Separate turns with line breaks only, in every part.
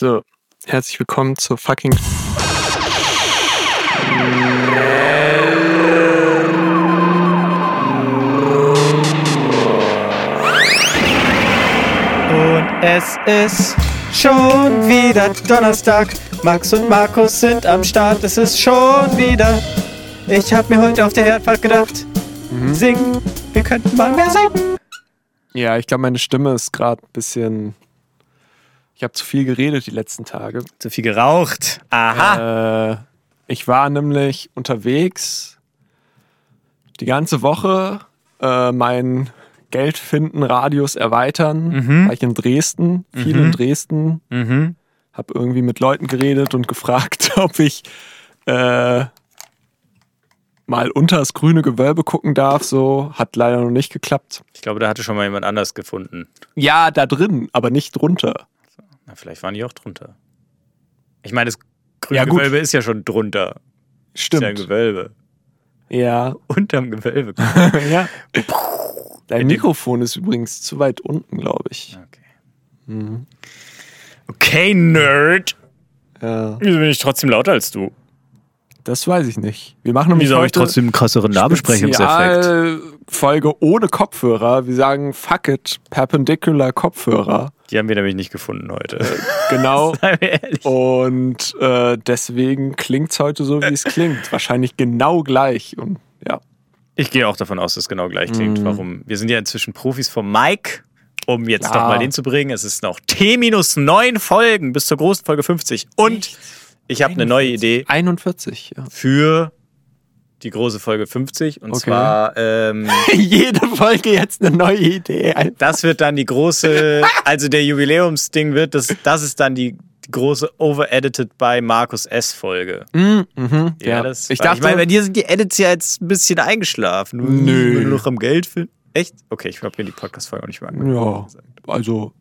So, herzlich willkommen zur fucking.
Und es ist schon wieder Donnerstag. Max und Markus sind am Start. Es ist schon wieder. Ich hab mir heute auf der Herfahrt gedacht, singen. Wir könnten mal mehr singen.
Ja, ich glaube, meine Stimme ist gerade ein bisschen. Ich habe zu viel geredet die letzten Tage.
Zu viel geraucht. Aha.
Äh, ich war nämlich unterwegs die ganze Woche äh, mein Geldfinden-Radius erweitern.
Mhm.
War ich in Dresden, viel
Mhm.
in Dresden.
Mhm.
Hab irgendwie mit Leuten geredet und gefragt, ob ich äh, mal unter das grüne Gewölbe gucken darf. So hat leider noch nicht geklappt.
Ich glaube, da hatte schon mal jemand anders gefunden.
Ja, da drin, aber nicht drunter.
Na, vielleicht waren die auch drunter. Ich meine, das grüne
Ja.
Gewölbe ist ja schon drunter. Ist ja ein
Stimmt.
Gewölbe.
Ja,
Unterm Gewölbe.
ja. Dein Mikrofon ist übrigens zu weit unten, glaube ich.
Okay.
Mhm.
Okay, Nerd.
Ja,
Wieso bin ich trotzdem lauter als du?
das weiß ich nicht. Wir machen nämlich
Wieso habe ich trotzdem einen krasseren Nahbesprechungseffekt?
Folge ohne Kopfhörer. Wir sagen fuck it, perpendicular Kopfhörer.
Die haben wir nämlich nicht gefunden heute.
Genau.
Wir ehrlich.
Und äh, deswegen klingt es heute so, wie es klingt. Wahrscheinlich genau gleich. Und ja.
Ich gehe auch davon aus, dass es genau gleich klingt.
Mhm.
Warum? Wir sind ja inzwischen Profis vom Mike, um jetzt
Ja.
doch mal den zu bringen. Es ist noch T-9 Folgen bis zur großen Folge 50. Und ich habe eine neue Idee
41, ja.
für die große Folge 50. Und
Okay.
zwar, ähm,
Jede Folge jetzt eine neue Idee.
das wird dann die große, also der Jubiläumsding wird, das, das ist dann die, die große Over-Edited by Markus S. Folge.
Mhm, mhm, ja,
das,
ich dachte,
ich meine, bei dir sind die Edits ja jetzt ein bisschen eingeschlafen.
Nö.
Du noch am Geld findest. Echt? Okay, ich habe mir die Podcast-Folge auch nicht mehr angehört.
ja, also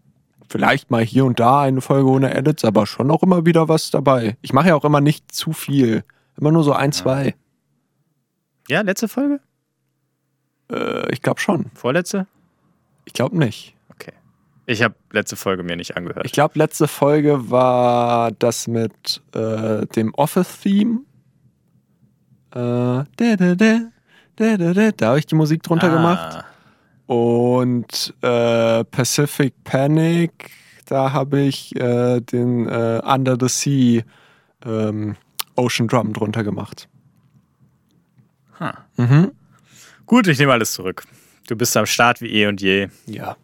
vielleicht mal hier und da eine Folge ohne Edits, aber schon auch immer wieder was dabei. Ich mache ja auch immer nicht zu viel. Immer nur so ein, zwei.
Ja, letzte Folge?
Äh, ich glaube schon.
Vorletzte?
Ich glaube nicht.
Okay. Ich habe letzte Folge mir nicht angehört.
Ich glaube, letzte Folge war das mit äh, dem Office-Theme. Äh, da, da, da, da, da, da, da habe ich die Musik drunter gemacht.
Ah,
Und äh, Pacific Panic, da habe ich äh, den äh, Under the Sea ähm, Ocean Drum drunter gemacht.
Ha.
Mhm.
Gut, ich nehme alles zurück. Du bist am Start wie eh und je.
Ja.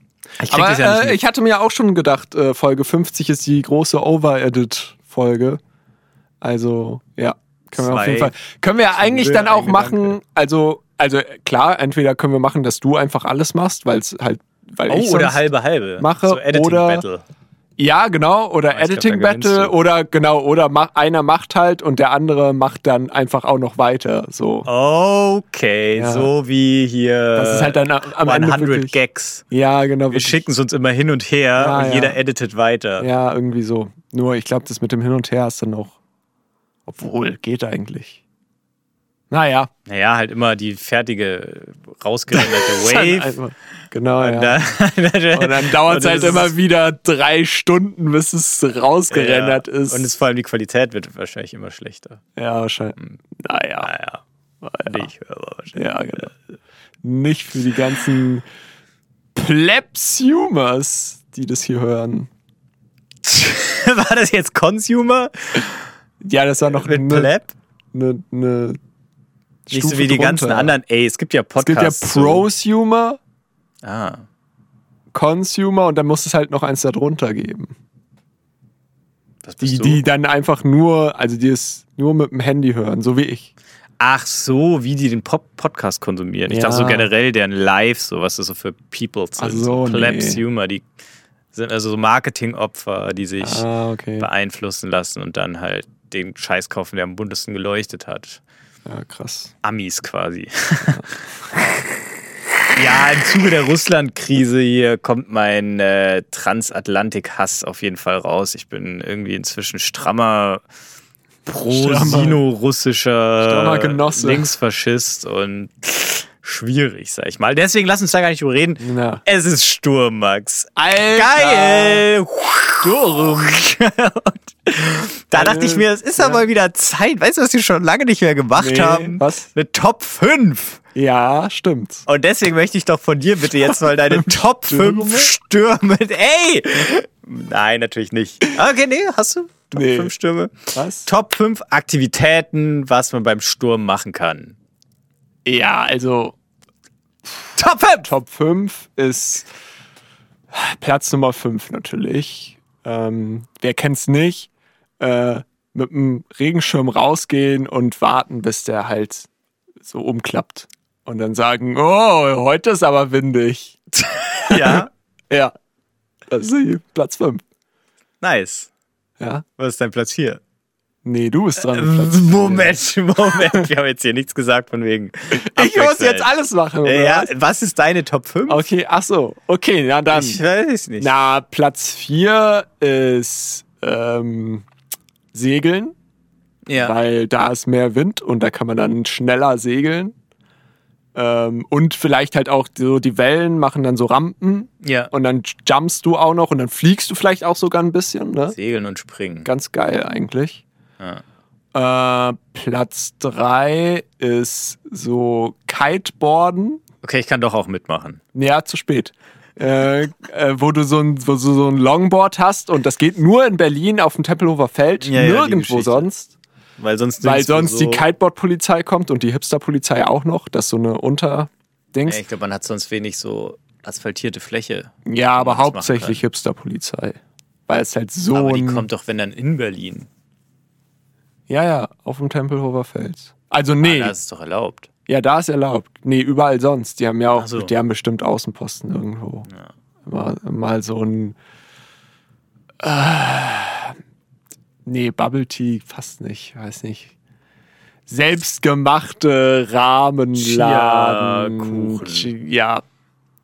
Ich
Aber
ja
äh, ich hatte mir auch schon gedacht, äh, Folge 50 ist die große Over-Edit-Folge. Also, ja, können wir auf jeden Fall. Können wir ja eigentlich dann auch machen, also, also klar, entweder können wir machen, dass du einfach alles machst, weil es halt, weil ich
Oh, oder
sonst-
halbe halbe.
mache
so Editing
oder-
Battle.
Ja, genau. Oder Editing Battle oder genau, oder ma einer macht halt und der andere macht dann einfach auch noch weiter. So.
Okay,
Ja.
so wie hier
Das ist halt dann am am Ende
100
wirklich-
Gags.
Ja, genau.
Wir schicken es uns immer hin und her
Ja,
und
ja.
jeder editet weiter.
Ja, irgendwie so. Nur ich glaube, das mit dem Hin und Her ist dann auch. Obwohl, geht eigentlich. Naja.
Naja, halt immer die fertige, rausgerenderte
Ist halt
Wave.
einfach- Genau,
Und
ja.
dann,
Und dann dauert es halt
es ist-
immer wieder drei Stunden, bis es rausgerendert
ja.
ist.
Und es, vor allem die Qualität wird wahrscheinlich immer schlechter.
ja, wahrscheinlich. Naja.
Naja, nicht hörbar wahrscheinlich.
Ja, genau. Nicht für die ganzen Plebs-Humors, die das hier hören.
War das jetzt Consumer
Ja, das war noch
mit
eine,
Pleb?
eine, eine
Nicht
Stufe
so wie die ganzen
drunter.
anderen. Ey, es gibt ja
Es gibt ja
Podcasts.
Prosumer.
Ah.
Consumer und dann muss es halt noch eins darunter geben.
Bist
Die, die dann einfach nur, also die es nur mit dem Handy hören, so wie ich.
Ach so, wie die den Pop Podcast konsumieren. Ich
Ja.
dachte so generell deren Live, so was das so für People sind.
Ach so, nee.
Die sind also so Marketingopfer, die sich
Ah, okay.
beeinflussen lassen und dann halt den Scheiß kaufen, der am buntesten geleuchtet hat.
Ja, krass.
Amis quasi. ja, im Zuge der Russland-Krise hier kommt mein äh, Transatlantik-Hass auf jeden Fall raus. Ich bin irgendwie inzwischen strammer pro-sino-russischer. Linksfaschist und schwierig, sag ich mal. Deswegen lass uns da gar nicht drüber reden.
Na.
Es ist Sturm, Max.
Alter.
Geil! Sturm. da dachte ich mir, es ist ja. mal wieder Zeit. Weißt du, was wir schon lange nicht mehr gemacht
Nee,
haben?
was?
Eine Top 5.
Ja, stimmt.
Und deswegen möchte ich doch von dir bitte jetzt mal deine Top 5 Stürme. Ey! Nein, natürlich nicht. Okay, nee, hast du? Top
Nee.
5 Stürme.
Was?
Top 5 Aktivitäten, was man beim Sturm machen kann.
Ja, also
Top 5!
Top 5 ist Platz Nummer 5 natürlich. Ähm, wer kennt's nicht? Äh, mit dem Regenschirm rausgehen und warten, bis der halt so umklappt. Und dann sagen, oh, heute ist aber windig.
Ja,
Ja. Das ist die Platz 5.
nice.
Ja.
Was ist dein Platz 4?
Nee, du bist dran. vier.
Moment, Moment. Wir haben jetzt hier nichts gesagt von wegen.
Ich muss jetzt alles machen. Oder
Ja,
was?
was ist deine Top 5?
Okay, ach so. Okay, na dann.
Ich weiß nicht.
Na, Platz 4 ist ähm, Segeln,
ja.
weil da ist mehr Wind und da kann man dann schneller segeln. Ähm, und vielleicht halt auch so die Wellen machen dann so Rampen
ja.
und dann jumpst du auch noch und dann fliegst du vielleicht auch sogar ein bisschen. Ne?
Segeln und springen.
Ganz geil eigentlich.
Ja.
Äh, Platz 3 ist so Kiteboarden.
Okay, ich kann doch auch mitmachen.
Ja, zu spät. Äh, äh, wo du so ein, wo du so ein Longboard hast und das geht nur in Berlin auf dem Tempelhofer Feld,
Ja, ja,
nirgendwo
Geschichte.
sonst,
Weil sonst
weil sonst
so,
die Kiteboard-Polizei kommt und die Hipster-Polizei auch noch, das ist so eine Unterdings.
Ja, ich glaube, man hat sonst wenig so asphaltierte Fläche.
Ja, aber hauptsächlich Hipster-Polizei. Weil es halt so
Aber die
ein,
kommt doch, wenn dann in Berlin.
Ja, ja, auf dem Tempelhofer Feld. Also nee,
Ah, da ist es doch erlaubt.
ja, da ist erlaubt. Nee, überall sonst. Die haben ja auch,
so.
die haben bestimmt Außenposten irgendwo. Mal, mal so ein äh, Nee, Bubble Tea fast nicht, weiß nicht. Selbstgemachte Rahmenladen.
Chia-Kuchen.
Chi- Ja,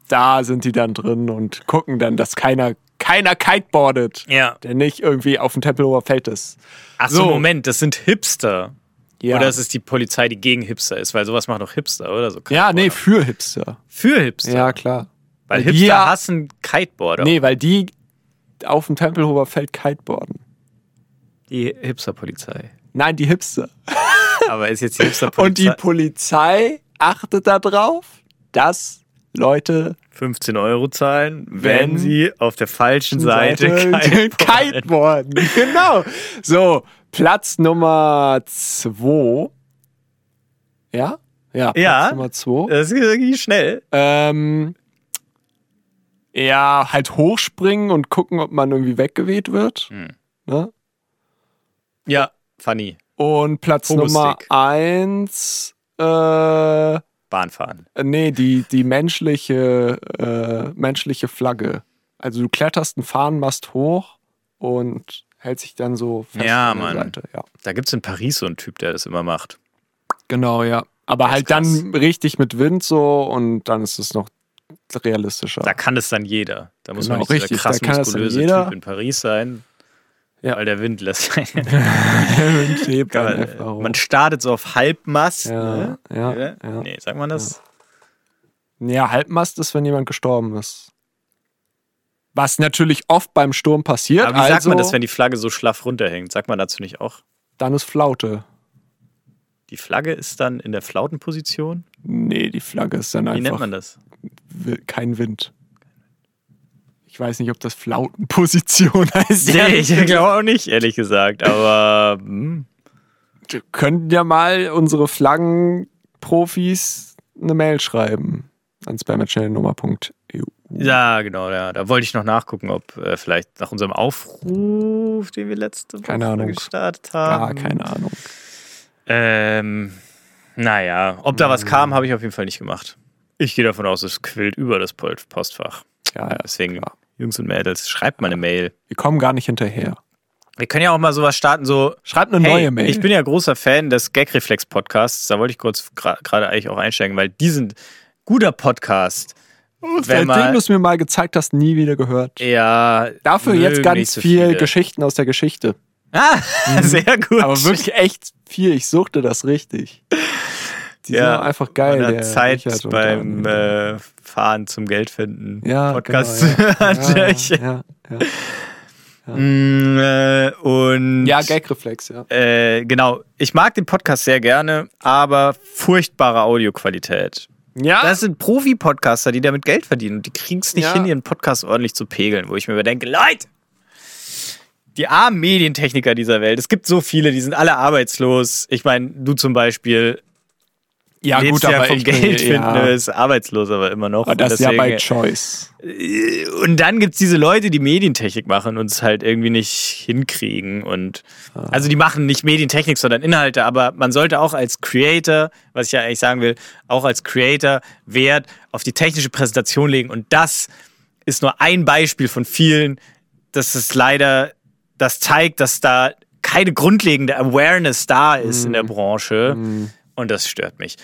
da sind die dann drin und gucken dann, dass keiner, keiner kiteboardet,
Ja.
der nicht irgendwie auf dem Tempelhofer Feld ist.
Ach so,
So.
Moment, das sind Hipster.
Ja,
Oder es ist die Polizei, die gegen Hipster ist, weil sowas macht doch Hipster, oder so?
ja nee, für Hipster.
für Hipster.
Ja, klar.
weil
die
Hipster
ja-
hassen Kiteboarder.
Nee, weil die auf dem Tempelhofer Feld kiteboarden.
Die Hipster-Polizei.
Nein, die Hipster.
Aber ist jetzt die Hipster-Polizei
Und die Polizei achtet darauf, dass Leute
15 Euro zahlen, wenn,
Wenn
sie auf der falschen Seite,
Seite
kiteboarden.
genau. So, Platz Nummer zwei. Ja? Ja, Platz
Ja.
Nummer zwei.
Das ist irgendwie schnell.
Ähm, ja, halt hochspringen und gucken, ob man irgendwie weggeweht wird.
Hm.
Ne?
Ja, funny.
Und Platz. Nummer eins, äh,
Bahnfahren.
nee, die, die menschliche, äh, menschliche Flagge. Also du kletterst einen Fahnenmast hoch und hält sich dann so fest
Ja,
an der
Mann.
Seite. Ja,
Da gibt es in Paris so einen Typ, der das immer macht.
genau, ja. Aber halt
krass.
dann richtig mit Wind so und dann ist es noch realistischer.
Da kann es dann jeder. Da muss
Genau,
man nicht
richtig, da
krass muskulöse. Typ in Paris sein,
Ja.
weil der Wind lässt einen.
Wind hebt dann einfach hoch.
man startet so auf Halbmast.
Ja,
ne?
ja,
Ja?
ja.
Nee, sagt man das?
Ja, Halbmast ist, wenn jemand gestorben ist. Was natürlich oft beim Sturm passiert.
Aber wie
also,
sagt man das, wenn die Flagge so schlaff runterhängt? Sagt man dazu nicht auch?
Dann ist Flaute.
Die Flagge ist dann in der Flautenposition?
Nee, die Flagge ist dann
Wie
einfach
nennt man das?
kein Wind. Ich weiß nicht, ob das Flautenposition heißt.
Nee, ich glaube auch nicht, ehrlich gesagt. Aber hm,
Wir könnten ja mal unsere Flaggenprofis eine Mail schreiben an spam.schnellnummer.eu.
ja, genau, ja. Da wollte ich noch nachgucken, ob äh, vielleicht nach unserem Aufruf, den wir letzte Woche
Keine Ahnung.
gestartet haben.
Gar keine Ahnung.
Ähm, naja, ob da was kam, habe ich auf jeden Fall nicht gemacht. Ich gehe davon aus, es quillt über das Postfach.
Ja, ja,
Deswegen,
klar.
Jungs und Mädels, schreibt mal eine Mail.
Wir kommen gar nicht hinterher.
Wir können ja auch mal sowas starten, so.
Schreibt eine
Hey,
neue Mail.
Ich bin ja großer Fan des Gagreflex-Podcasts. Da wollte ich kurz gra- gerade eigentlich auch einsteigen, weil die sind guter Podcast. wenn
Seitdem
mal-
du es mir mal gezeigt hast, nie wieder gehört.
Ja.
Dafür jetzt ganz
so
viel
viele.
Geschichten aus der Geschichte.
Ah, sehr gut.
Aber wirklich echt viel. Ich suchte das richtig. Die sind auch einfach geil. Der
Zeit
Richard
beim
Daniel.
äh, Fahren zum Geldfinden.
ja,
Podcast
genau, ja. ja, ja, ja.
Mm, äh, und
ja, Gagreflex, ja.
äh, genau, ich mag den Podcast sehr gerne, aber furchtbare Audioqualität.
Ja,
Das sind Profi-Podcaster, die damit Geld verdienen und die kriegen es nicht
Ja.
hin, ihren Podcast ordentlich zu pegeln, wo ich mir überdenke, Leute, die armen Medientechniker dieser Welt, es gibt so viele, die sind alle arbeitslos. Ich meine, du zum Beispiel
ja
lebst ja vom
ich
Geld finden,
ja.
ist arbeitslos aber immer noch.
Aber das ist ja bei Choice.
und dann gibt es diese Leute, die Medientechnik machen und es halt irgendwie nicht hinkriegen. Und also die machen nicht Medientechnik, sondern Inhalte, aber man sollte auch als Creator, was ich ja eigentlich sagen will, auch als Creator Wert auf die technische Präsentation legen. Und das ist nur ein Beispiel von vielen, dass es leider, das zeigt, dass da keine grundlegende Awareness da ist in der Branche. Und das stört mich.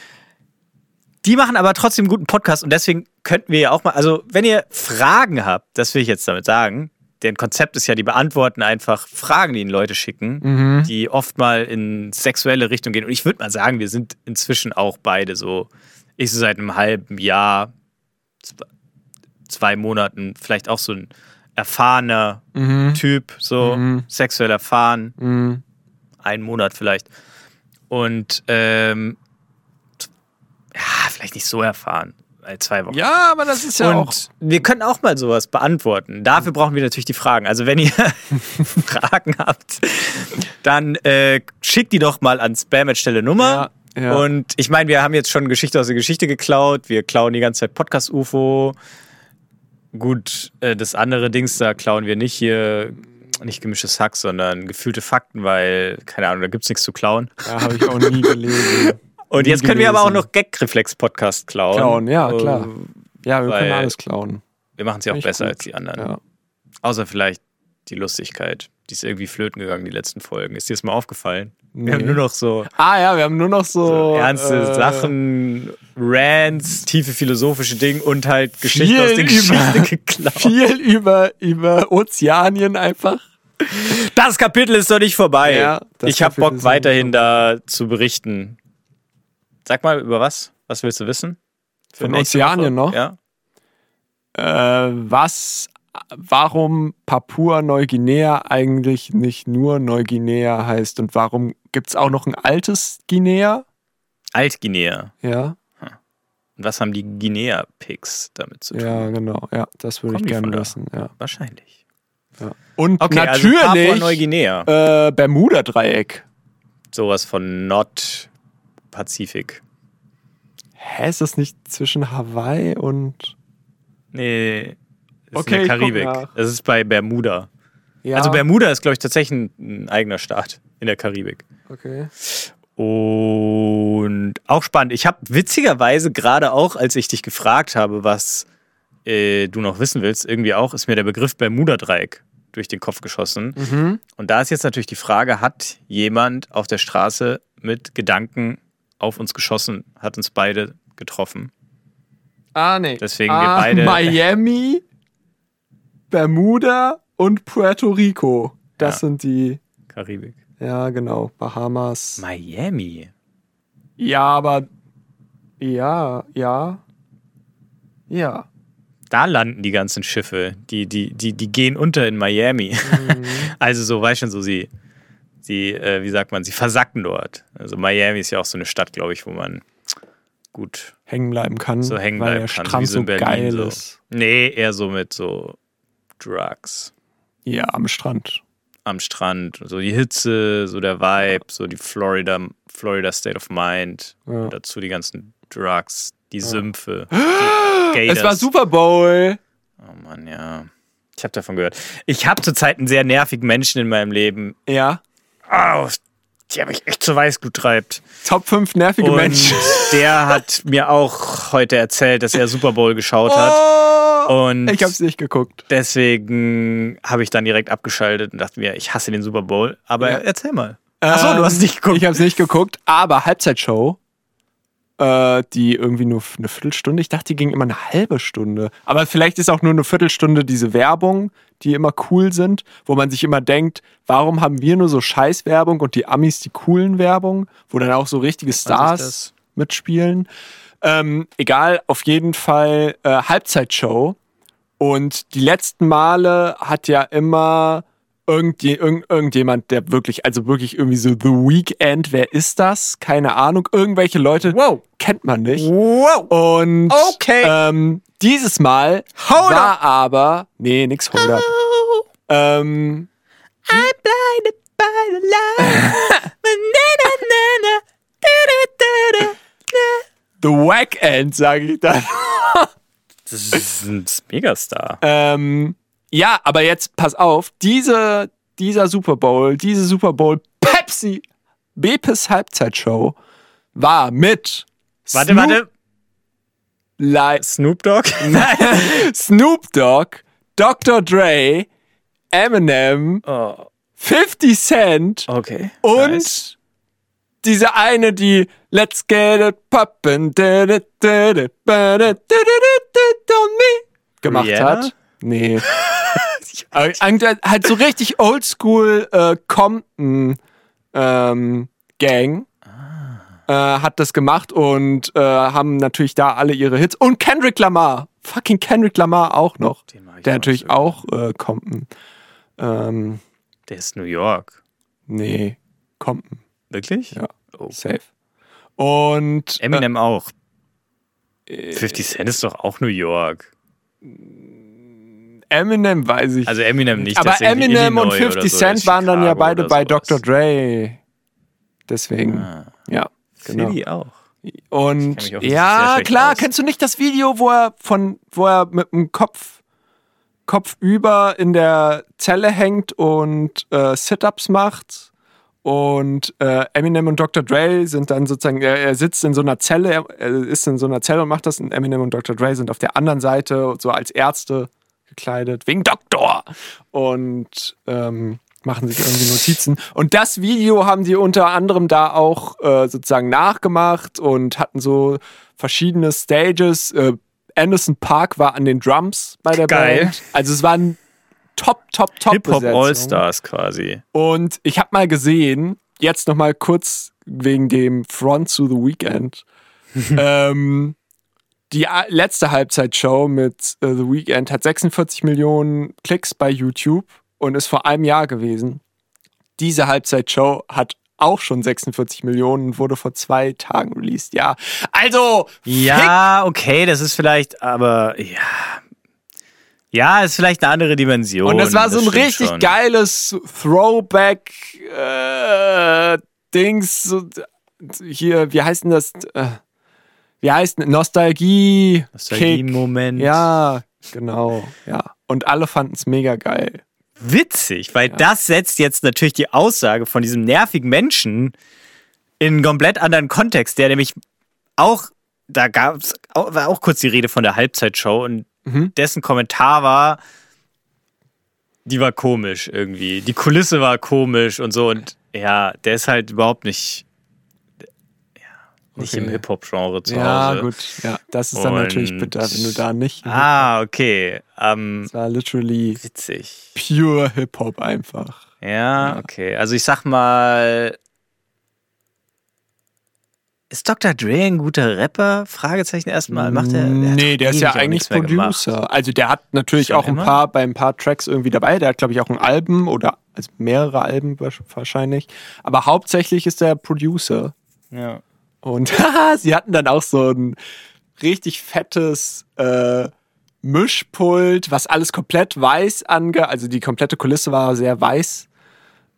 Die machen aber trotzdem einen guten Podcast und deswegen könnten wir ja auch mal, also wenn ihr Fragen habt, das will ich jetzt damit sagen, deren Konzept ist ja, die beantworten einfach Fragen, die ihnen Leute schicken, die oft mal in sexuelle Richtung gehen. Und ich würde mal sagen, wir sind inzwischen auch beide so, ich so seit einem halben Jahr, zw- zwei Monaten, vielleicht auch so ein erfahrener Typ, so sexuell erfahren,
Mhm.
einen Monat vielleicht. Und ähm, ja, vielleicht nicht so erfahren, zwei Wochen.
Ja, aber das ist ja
Und
auch.
wir können auch mal sowas beantworten. Dafür brauchen wir natürlich die Fragen. Also wenn ihr Fragen habt, dann äh, schickt die doch mal an Spam-Stelle Nummer.
Ja, ja.
Und ich meine, wir haben jetzt schon Geschichte aus der Geschichte geklaut. Wir klauen die ganze Zeit Podcast-UFO. Gut, äh, das andere Dings, da klauen wir nicht hier, nicht gemischtes Hack, sondern gefühlte Fakten, weil, keine Ahnung, da gibt es nichts zu klauen.
Ja, habe ich auch nie gelesen.
Und
Nie
jetzt können wir aber auch
gelesen.
noch Gag-Reflex-Podcast klauen.
Klauen, ja, klar.
Äh,
Ja, wir können alles klauen.
Wir machen es ja auch besser
gut.
als die anderen.
Ja.
Außer vielleicht die Lustigkeit. Die ist irgendwie flöten gegangen, die letzten Folgen. Ist dir das mal aufgefallen?
Nee.
Wir haben nur noch so,
Ah ja, wir haben nur noch so,
so ernste
äh,
Sachen, Rants, tiefe philosophische Dinge und halt Geschichten aus der
über-
Geschichte geklaut.
Viel über, über Ozeanien einfach.
Das Kapitel ist doch nicht vorbei.
Ja,
ich habe Bock, weiterhin da zu berichten. Sag mal, über was? Was willst du wissen? Für
Ozeanien noch?
Ja.
Äh, was, warum Papua-Neuguinea eigentlich nicht nur Neuguinea heißt und warum gibt es auch noch ein altes Guinea?
Altguinea.
Ja,
Und was haben die Guinea-Pigs damit zu tun?
ja, genau. Ja, das würde ich gerne wissen. Ja.
Wahrscheinlich.
Und
Okay, also
natürlich
Papua-Neuguinea.
äh, Bermuda-Dreieck.
Sowas von Nord-Pazifik.
Hä, ist das nicht zwischen Hawaii und.
Nee. Ist
Okay,
in der Karibik. Das ist bei Bermuda.
Ja,
Also Bermuda ist, glaube ich, tatsächlich ein, ein eigener Staat in der Karibik.
okay.
Und auch spannend. Ich habe witzigerweise gerade auch, als ich dich gefragt habe, was äh, du noch wissen willst, irgendwie auch, ist mir der Begriff Bermuda-Dreieck durch den Kopf geschossen.
Mhm.
Und da ist jetzt natürlich die Frage, hat jemand auf der Straße mit Gedanken auf uns geschossen, hat uns beide getroffen?
Ah, nee.
Deswegen
ah,
wir beide-
Miami, Bermuda und Puerto Rico. Das
Ja.
sind die.
Karibik.
Ja, genau. Bahamas.
Miami.
Ja, aber. Ja, ja. Ja.
Da landen die ganzen Schiffe. Die, die, die, die gehen unter in Miami.
Mhm.
Also so, weißt schon, so sie, sie äh, wie sagt man, sie versacken dort. Also Miami ist ja auch so eine Stadt, glaube ich, wo man gut
Hängen bleiben kann.
so hängen bleiben kann.
Strand
so
so
in Berlin.
geil
so.
ist.
Nee, eher so mit so Drugs
Ja, am Strand.
am Strand. So die Hitze, so der Vibe, so die Florida, Florida State of Mind.
Ja.
Und dazu die ganzen Drugs, die Sümpfe. Die.
Es war Super Bowl.
Oh Mann, ja. Ich habe davon gehört. Ich habe zurzeit einen sehr nervigen Menschen in meinem Leben.
Ja.
Au, die habe ich echt zu Weißglut treibt.
Top 5 nervige
Und
Menschen.
der hat mir auch heute erzählt, dass er Super Bowl geschaut hat.
Oh,
Und
ich hab's nicht geguckt.
deswegen habe ich dann direkt abgeschaltet und dachte mir, ich hasse den Super Bowl. Aber
Ja.
erzähl mal. Achso, du hast nicht geguckt.
Ich hab's nicht geguckt, aber Halbzeitshow, äh, die irgendwie nur eine Viertelstunde, ich dachte, die ging immer eine halbe Stunde. Aber vielleicht ist auch nur eine Viertelstunde diese Werbung, die immer cool sind, wo man sich immer denkt, warum haben wir nur so Scheißwerbung und die Amis die coolen Werbung, wo dann auch so richtige Stars. mitspielen. Ähm, egal, auf jeden Fall äh, Halbzeitshow. Und die letzten Male hat ja immer irgendje, irgend, irgendjemand, der wirklich, also wirklich irgendwie so The Weekend, wer ist das? Keine Ahnung. Irgendwelche Leute
Wow.
kennt man nicht.
Wow.
Und
Okay.
ähm, dieses Mal
Hold
war aber, nee, nix Hold up. Ähm,
I'm blinded by the light.
The Wack End, sage ich dann.
Das ist ein Megastar.
ähm, ja, aber jetzt pass auf, diese, dieser Super Bowl, diese Super Bowl Pepsi Bepes Halbzeitshow war mit
Warte,
Snoop
warte.
Li
Snoop Dogg?
Snoop Dogg, Dr. Dre, Eminem,
Oh,
50 Cent
okay.
und
Nice.
diese eine, die Let's get it poppin' da, da, da, da, ba, da, da, da, da, da, on me gemacht
Rihanna?
hat. Nee. Halt so richtig oldschool äh, Compton ähm, Gang äh, hat das gemacht und äh, haben natürlich da alle ihre Hits. Und Kendrick Lamar. Fucking Kendrick Lamar auch noch. Der natürlich auch äh, Compton. Ähm,
Der ist New York.
nee, Compton.
Wirklich?
Ja.
Oh.
Safe. Und äh,
Eminem auch. 50 Cent ist doch auch New York.
Eminem weiß ich.
Also Eminem nicht.
aber Eminem und
Illinois
50
oder so,
Cent waren dann ja beide bei. Dr. Dre. Deswegen,
Ah.
ja, genau.
Philly auch.
Und ja, klar,
aus.
kennst du nicht das Video, wo er von, wo er mit dem Kopf, Kopf über in der Zelle hängt und äh, Sit-ups macht? Und äh, Eminem und Dr. Dre sind dann sozusagen, er, er sitzt in so einer Zelle, er, er ist in so einer Zelle und macht das. Und Eminem und Dr. Dre sind auf der anderen Seite, so als Ärzte gekleidet, wegen Doktor. Und ähm, machen sich irgendwie Notizen. Und das Video haben die unter anderem da auch äh, sozusagen nachgemacht und hatten so verschiedene Stages. Äh, Anderson Park war an den Drums bei der
Geil.
Band. Also es waren top, top, top
Hip-Hop. All-Stars quasi.
Und ich habe mal gesehen, jetzt noch mal kurz wegen dem Front to the Weekend, ähm, die letzte Halbzeitshow mit äh, The Weeknd hat 46 Millionen Klicks bei YouTube und ist vor einem Jahr gewesen. Diese Halbzeitshow hat auch schon 46 Millionen und wurde vor zwei Tagen released. Ja, also
Ja, okay, das ist vielleicht, aber ja. Ja, ist vielleicht eine andere Dimension.
Und das war so ein richtig
schon.
geiles Throwback äh, Dings. So, hier, wie heißt denn das? Äh, wie heißt Nostalgie?
Nostalgie-Moment.
Ja, genau. Ja. Und alle fanden es mega geil.
Witzig, weil das setzt jetzt natürlich die Aussage von diesem nervigen Menschen in einen komplett anderen Kontext, der nämlich auch, da gab's, auch- war auch kurz die Rede von der Halbzeitshow und
Mhm.
dessen Kommentar war, die war komisch irgendwie. Die Kulisse war komisch und so und ja, der ist halt überhaupt nicht, ja, nicht
Okay.
im Hip-Hop-Genre zu
ja,
Hause.
gut. Ja, das ist dann natürlich
Und-
bitter, wenn du da nicht.
Ah, okay. Ähm,
Das war literally
witzig.
pure Hip-Hop einfach.
Ja, okay. Also ich sag mal, ist Dr. Dre ein guter Rapper? Fragezeichen erstmal. Macht er?
nee, der ist ja eigentlich. Producer. Also der hat natürlich
Schon
auch ein
immer?
paar bei ein paar Tracks irgendwie dabei. Der hat, glaube ich, auch ein Album oder also mehrere Alben wahrscheinlich. Aber hauptsächlich ist der Producer.
Ja.
Und haha, sie hatten dann auch so ein richtig fettes äh, Mischpult, was alles komplett weiß ange, also die komplette Kulisse war sehr weiß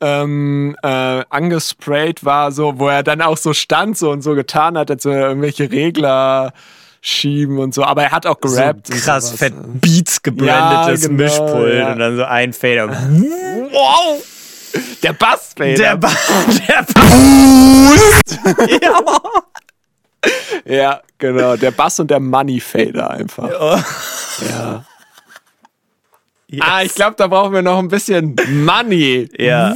ähm, äh, angesprayt war, so, wo er dann auch so stand so und so getan hat, als würde er irgendwelche Regler schieben und so. Aber er hat auch gerappt.
so krass fett Beats gebrandetes
Ja, genau,
Mischpult
ja.
und dann so ein Fader.
Wow! Der Bassfader.
Der ba der ba ja.
ja, genau. Der Bass und der Money Fader einfach. Ja.
Yes.
Ah, ich glaube, da brauchen wir noch ein bisschen Money.
Ja.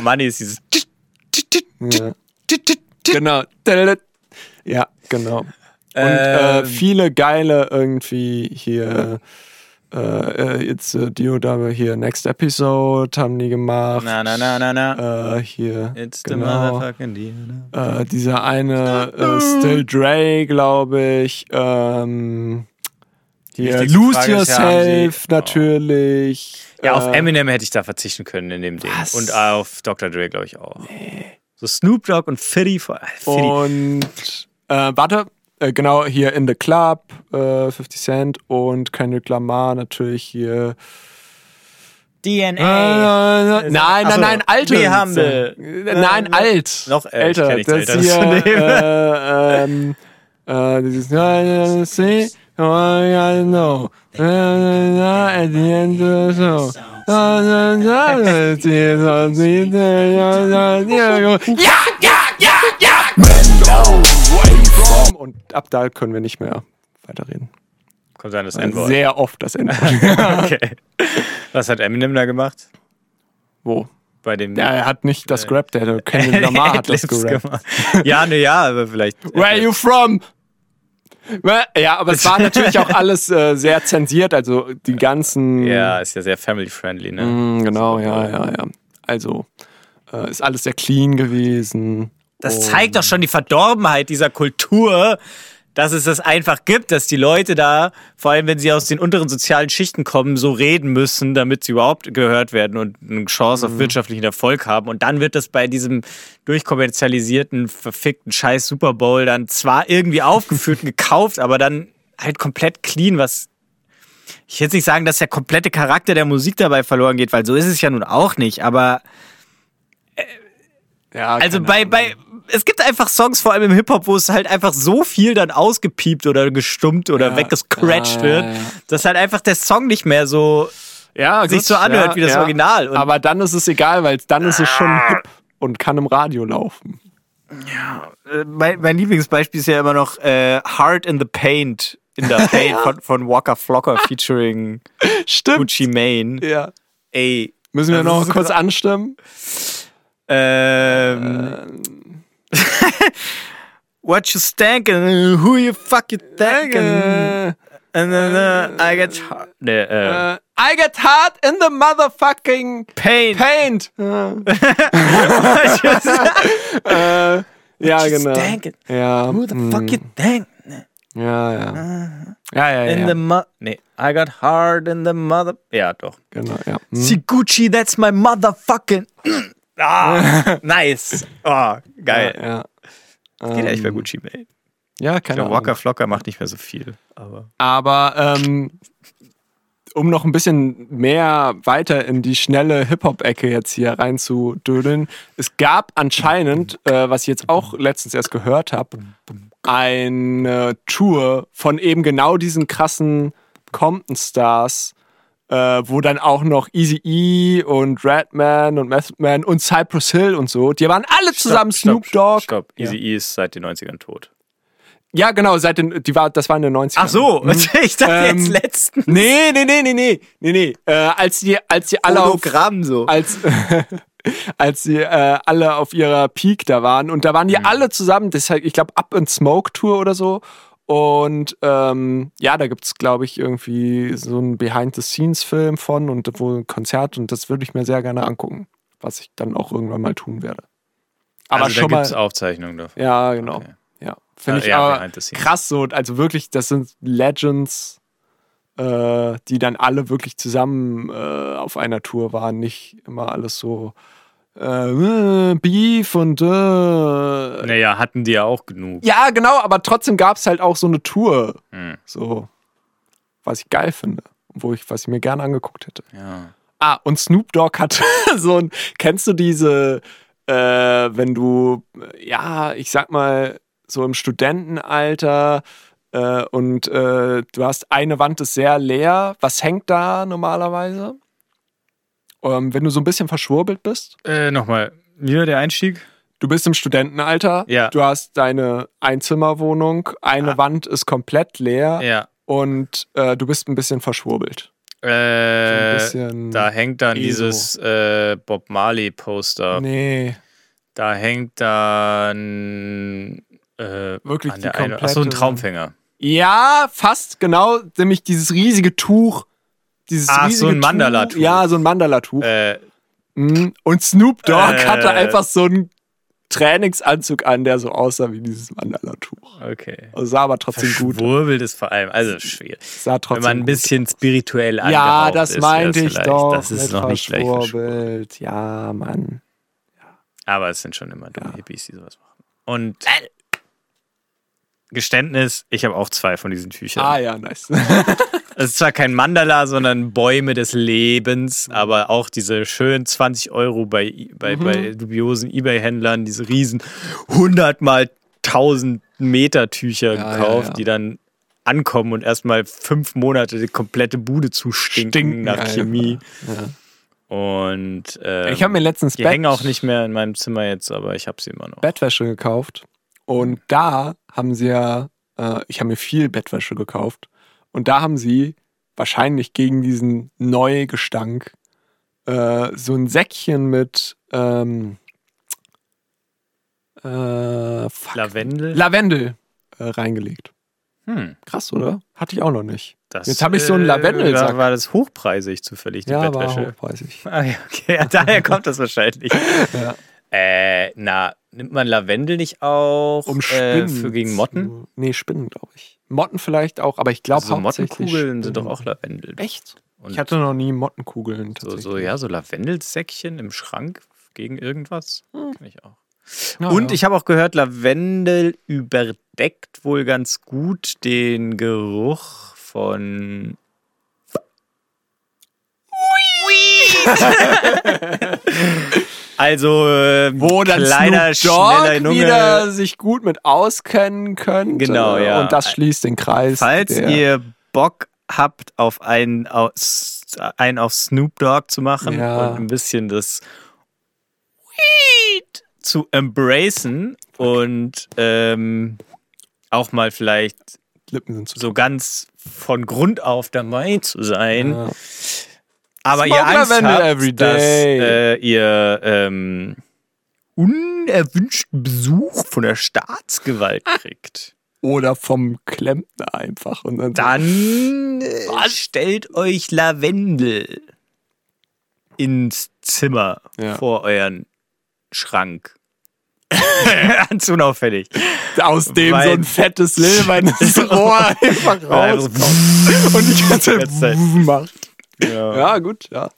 Money ist dieses.
Ja. Genau. Ja, genau. Und äh,
Ähm.
viele geile irgendwie hier äh, äh, jetzt äh, Dio da hier Next Episode haben die gemacht.
Na, na, na, na, na.
Äh, hier.
It's the
genau.
motherfucking deal. ne?
Äh, dieser eine äh, Still Dre, glaube ich. Ähm, hier Lose
Frage ist
Yourself
Sie-
natürlich.
Ja, auf
Äh,
Eminem hätte ich da verzichten können in dem Ding.
Was?
Und auf Dr. Dre, glaube ich, auch. So Snoop Dogg und äh, Fitty.
Und äh, warte, äh, genau hier in the Club, äh, 50 Cent und Kendrick Lamar natürlich hier. Äh,
DNA.
nein, nein,
Achso,
nein, alte.
Humble.
Äh, Nein, alt.
Noch, äh, ich
älter.
kenn nichts
das
Älteres
hier, äh, ähm, äh, dieses äh, see, oh, I know. Äh, äh, at the end of the show. Ja, ja, ja, ja! Und ab da können wir nicht mehr weiterreden.
Kommt sein das N-Wort.
Sehr oft das Ende.
Okay. Was hat Eminem da gemacht?
Wo?
Bei dem.
Ja, er hat nicht das gerappt, der Kendrick Lamar hat das gerappt.
gemacht. Ja, ne, ja, aber vielleicht.
Where are you from? Ja, aber es war natürlich auch alles äh, sehr zensiert, also die ganzen.
Ja, ist ja sehr family-friendly, ne?
Mm, genau, ja, ja, ja. Also äh, ist alles sehr clean gewesen.
Das zeigt doch schon die Verdorbenheit dieser Kultur, dass es das einfach gibt, dass die Leute da, vor allem wenn sie aus den unteren sozialen Schichten kommen, so reden müssen, damit sie überhaupt gehört werden und eine Chance auf wirtschaftlichen Erfolg haben. Und dann wird das bei diesem durchkommerzialisierten, verfickten Scheiß Super Bowl dann zwar irgendwie aufgeführt und gekauft, aber dann halt komplett clean, was ich will jetzt nicht sagen, dass der komplette Charakter der Musik dabei verloren geht, weil so ist es ja nun auch nicht, aber
Ja,
also bei,
Ahnung.
bei, es gibt einfach Songs, vor allem im Hip-Hop, wo es halt einfach so viel dann ausgepiept oder gestummt oder
Ja,
weggescratcht
ja,
wird,
ja, ja.
dass halt einfach der Song nicht mehr so
ja,
sich
gut,
so anhört wie das Original. Und
Aber dann ist es egal, weil dann ist es schon hip und kann im Radio laufen.
äh, mein, mein Lieblingsbeispiel ist ja immer noch äh, Heart in the Paint in the Paint von, von Walker Flocker featuring
Stimmt.
Gucci Mane.
Ja.
Ey.
Müssen wir noch kurz anstimmen?
Ähm, What you stankin'? Who you fuck you thinking? And then uh, I get hard. Nee, äh,
äh, I get hard in the motherfucking
Pain.
paint. äh, ja, genau.
Stankin'.
Ja,
Who the
mm,
fuck you think?
ja, ja. Ja, ja,
In
ja.
the mo Nee, I got hard in the mother. Ja, doch.
Genau, ja. Hm.
See Gucci, that's my motherfucking. ah, nice. Oh, geil.
Ja,
Das geht eigentlich bei Gucci Mane.
ja keine Ahnung.
Walker Flocker macht nicht mehr so viel. Aber.
Aber ähm, um noch ein bisschen mehr weiter in die schnelle Hip-Hop-Ecke jetzt hier reinzudödeln, es gab anscheinend, äh, was ich jetzt auch letztens erst gehört habe, eine Tour von eben genau diesen krassen Compton-Stars, äh, wo dann auch noch Easy E und Redman und Method Man und Cypress Hill und so, die waren alle zusammen Snoop Dogg.
Stopp. Easy E ist seit den 90ern tot.
Ja, genau, seit den, die war, das war in den 90ern.
Ach so, ich dachte
Ähm,
jetzt letzten.
Nee, nee, nee, nee, nee, nee, nee. Äh, als die, als die alle auf,
Hologramm so.
als, als sie äh, alle auf ihrer Peak da waren und da waren die
Mhm.
alle zusammen, das ist halt, ich glaube, Up and Smoke Tour oder so. Und ähm, ja, da gibt's glaube ich, irgendwie so einen Behind-the-Scenes-Film von und wohl ein Konzert und das würde ich mir sehr gerne angucken, was ich dann auch irgendwann mal tun werde. Aber
also,
schon
da gibt es Aufzeichnungen davon.
Ja, genau.
Okay.
Ja. Finde
Ah,
ich
ja,
krass so. Also wirklich, das sind Legends, äh, die dann alle wirklich zusammen äh, auf einer Tour waren. Nicht immer alles so äh, Beef und äh,
Naja, hatten die ja auch genug.
ja, genau, aber trotzdem gab es halt auch so eine Tour.
Hm.
So, was ich geil finde. Wo ich, was ich mir gerne angeguckt hätte.
Ja.
Ah, und Snoop Dogg hat so ein, kennst du diese, äh, wenn du, äh, ja, ich sag mal, so im Studentenalter äh, und äh, du hast eine Wand ist sehr leer, was hängt da normalerweise? Ähm, wenn du so ein bisschen verschwurbelt bist,
Äh, nochmal. Wieder der Einstieg?
du bist im Studentenalter,
Ja.
du hast deine Einzimmerwohnung, eine
Ah.
Wand ist komplett leer
Ja.
und äh, du bist ein bisschen verschwurbelt. So
Äh,
bisschen
da hängt dann
ESO.
dieses äh, Bob Marley-Poster.
Nee.
Da hängt dann äh,
Wirklich
an
die
der einen, Achso, ein
komplette-
Traumfänger.
Ja, fast genau, nämlich dieses riesige Tuch dieses
Ach, so ein Mandala-Tuch.
Ja, so ein Mandala-Tuch.
Äh,
Mhm. Und Snoop Dogg
Äh.
hatte einfach so einen Trainingsanzug an, der so aussah wie dieses Mandala-Tuch.
okay.
Also sah aber trotzdem gut. aus.
Verschwurbelt ist vor allem, also schwierig.
Sah
Wenn
trotzdem
man ein bisschen spirituell
Ja,
angehaucht
das
ist,
meinte ich doch.
Das ist noch nicht gleich verschwurbelt.
verschwurbelt. Ja, Mann.
Aber es sind schon immer dumme Hippies, die sowas machen. Und Geständnis, ich habe auch zwei von diesen Tüchern.
Ah ja, nice.
Es ist zwar kein Mandala, sondern Bäume des Lebens, aber auch diese schönen 20 Euro bei, bei,
Mhm.
bei dubiosen Ebay-Händlern, diese riesen 100 mal 1000 Meter Tücher
Ja,
gekauft,
ja, ja.
die dann ankommen und erstmal fünf Monate die komplette Bude zustinken
Stinken
nach. Chemie. Und ähm,
Ich habe mir letztens
die
Bett,
hängen auch nicht mehr in meinem Zimmer jetzt, aber ich habe sie immer noch.
Bettwäsche gekauft. Und da haben sie ja, äh, ich habe mir viel Bettwäsche gekauft. Und da haben sie wahrscheinlich gegen diesen Neugestank äh, so ein Säckchen mit ähm, äh,
Lavendel?
Lavendel äh, reingelegt.
Hm,
Krass, oder? Hatte ich auch noch nicht.
das,
Jetzt habe ich so einen
äh,
Lavendelsack.
Da war das hochpreisig zufällig, die
ja, war
Bettwäsche.
hochpreisig.
Ah, ja, okay. Ja, daher kommt das wahrscheinlich.
Ja.
Äh, na, nimmt man Lavendel nicht auch
Um
äh,
Spinnen.
für gegen Motten?
Zu, nee, Spinnen, glaube ich. Motten vielleicht auch, aber ich glaube
Also
hauptsächlich
Mottenkugeln sind doch auch Lavendel.
Echt?
Und
ich hatte noch nie Mottenkugeln.
so,
tatsächlich.
so, ja, so Lavendelsäckchen im Schrank gegen irgendwas.
Hm.
Kenn ich auch.
Ja,
Und
ja.
ich habe auch gehört, Lavendel überdeckt wohl ganz gut den Geruch von. also, äh,
wo dann
kleiner, schneller Junge.
wieder sich gut mit auskennen könnte.
Genau, ja.
Und das schließt den Kreis.
Falls ihr Bock habt, auf einen, aus, einen auf Snoop Dogg zu machen
Ja.
und ein bisschen das Weed zu embracen und ähm, auch mal vielleicht so ganz von Grund auf dabei zu sein.
Ja.
Aber
Smoke
ihr Angst
Lavendel
habt, dass äh, ihr ähm, unerwünschten Besuch von der Staatsgewalt kriegt.
Oder vom Klempner einfach. Und dann,
Dann äh, stellt euch Lavendel ins Zimmer
Ja.
vor euren Schrank. Ganz unauffällig.
aus dem
Weil-
so ein fettes silbernes Rohr einfach rauskommt. Und die ganze.
Zeit
macht.
Ja.
Ja, gut, ja.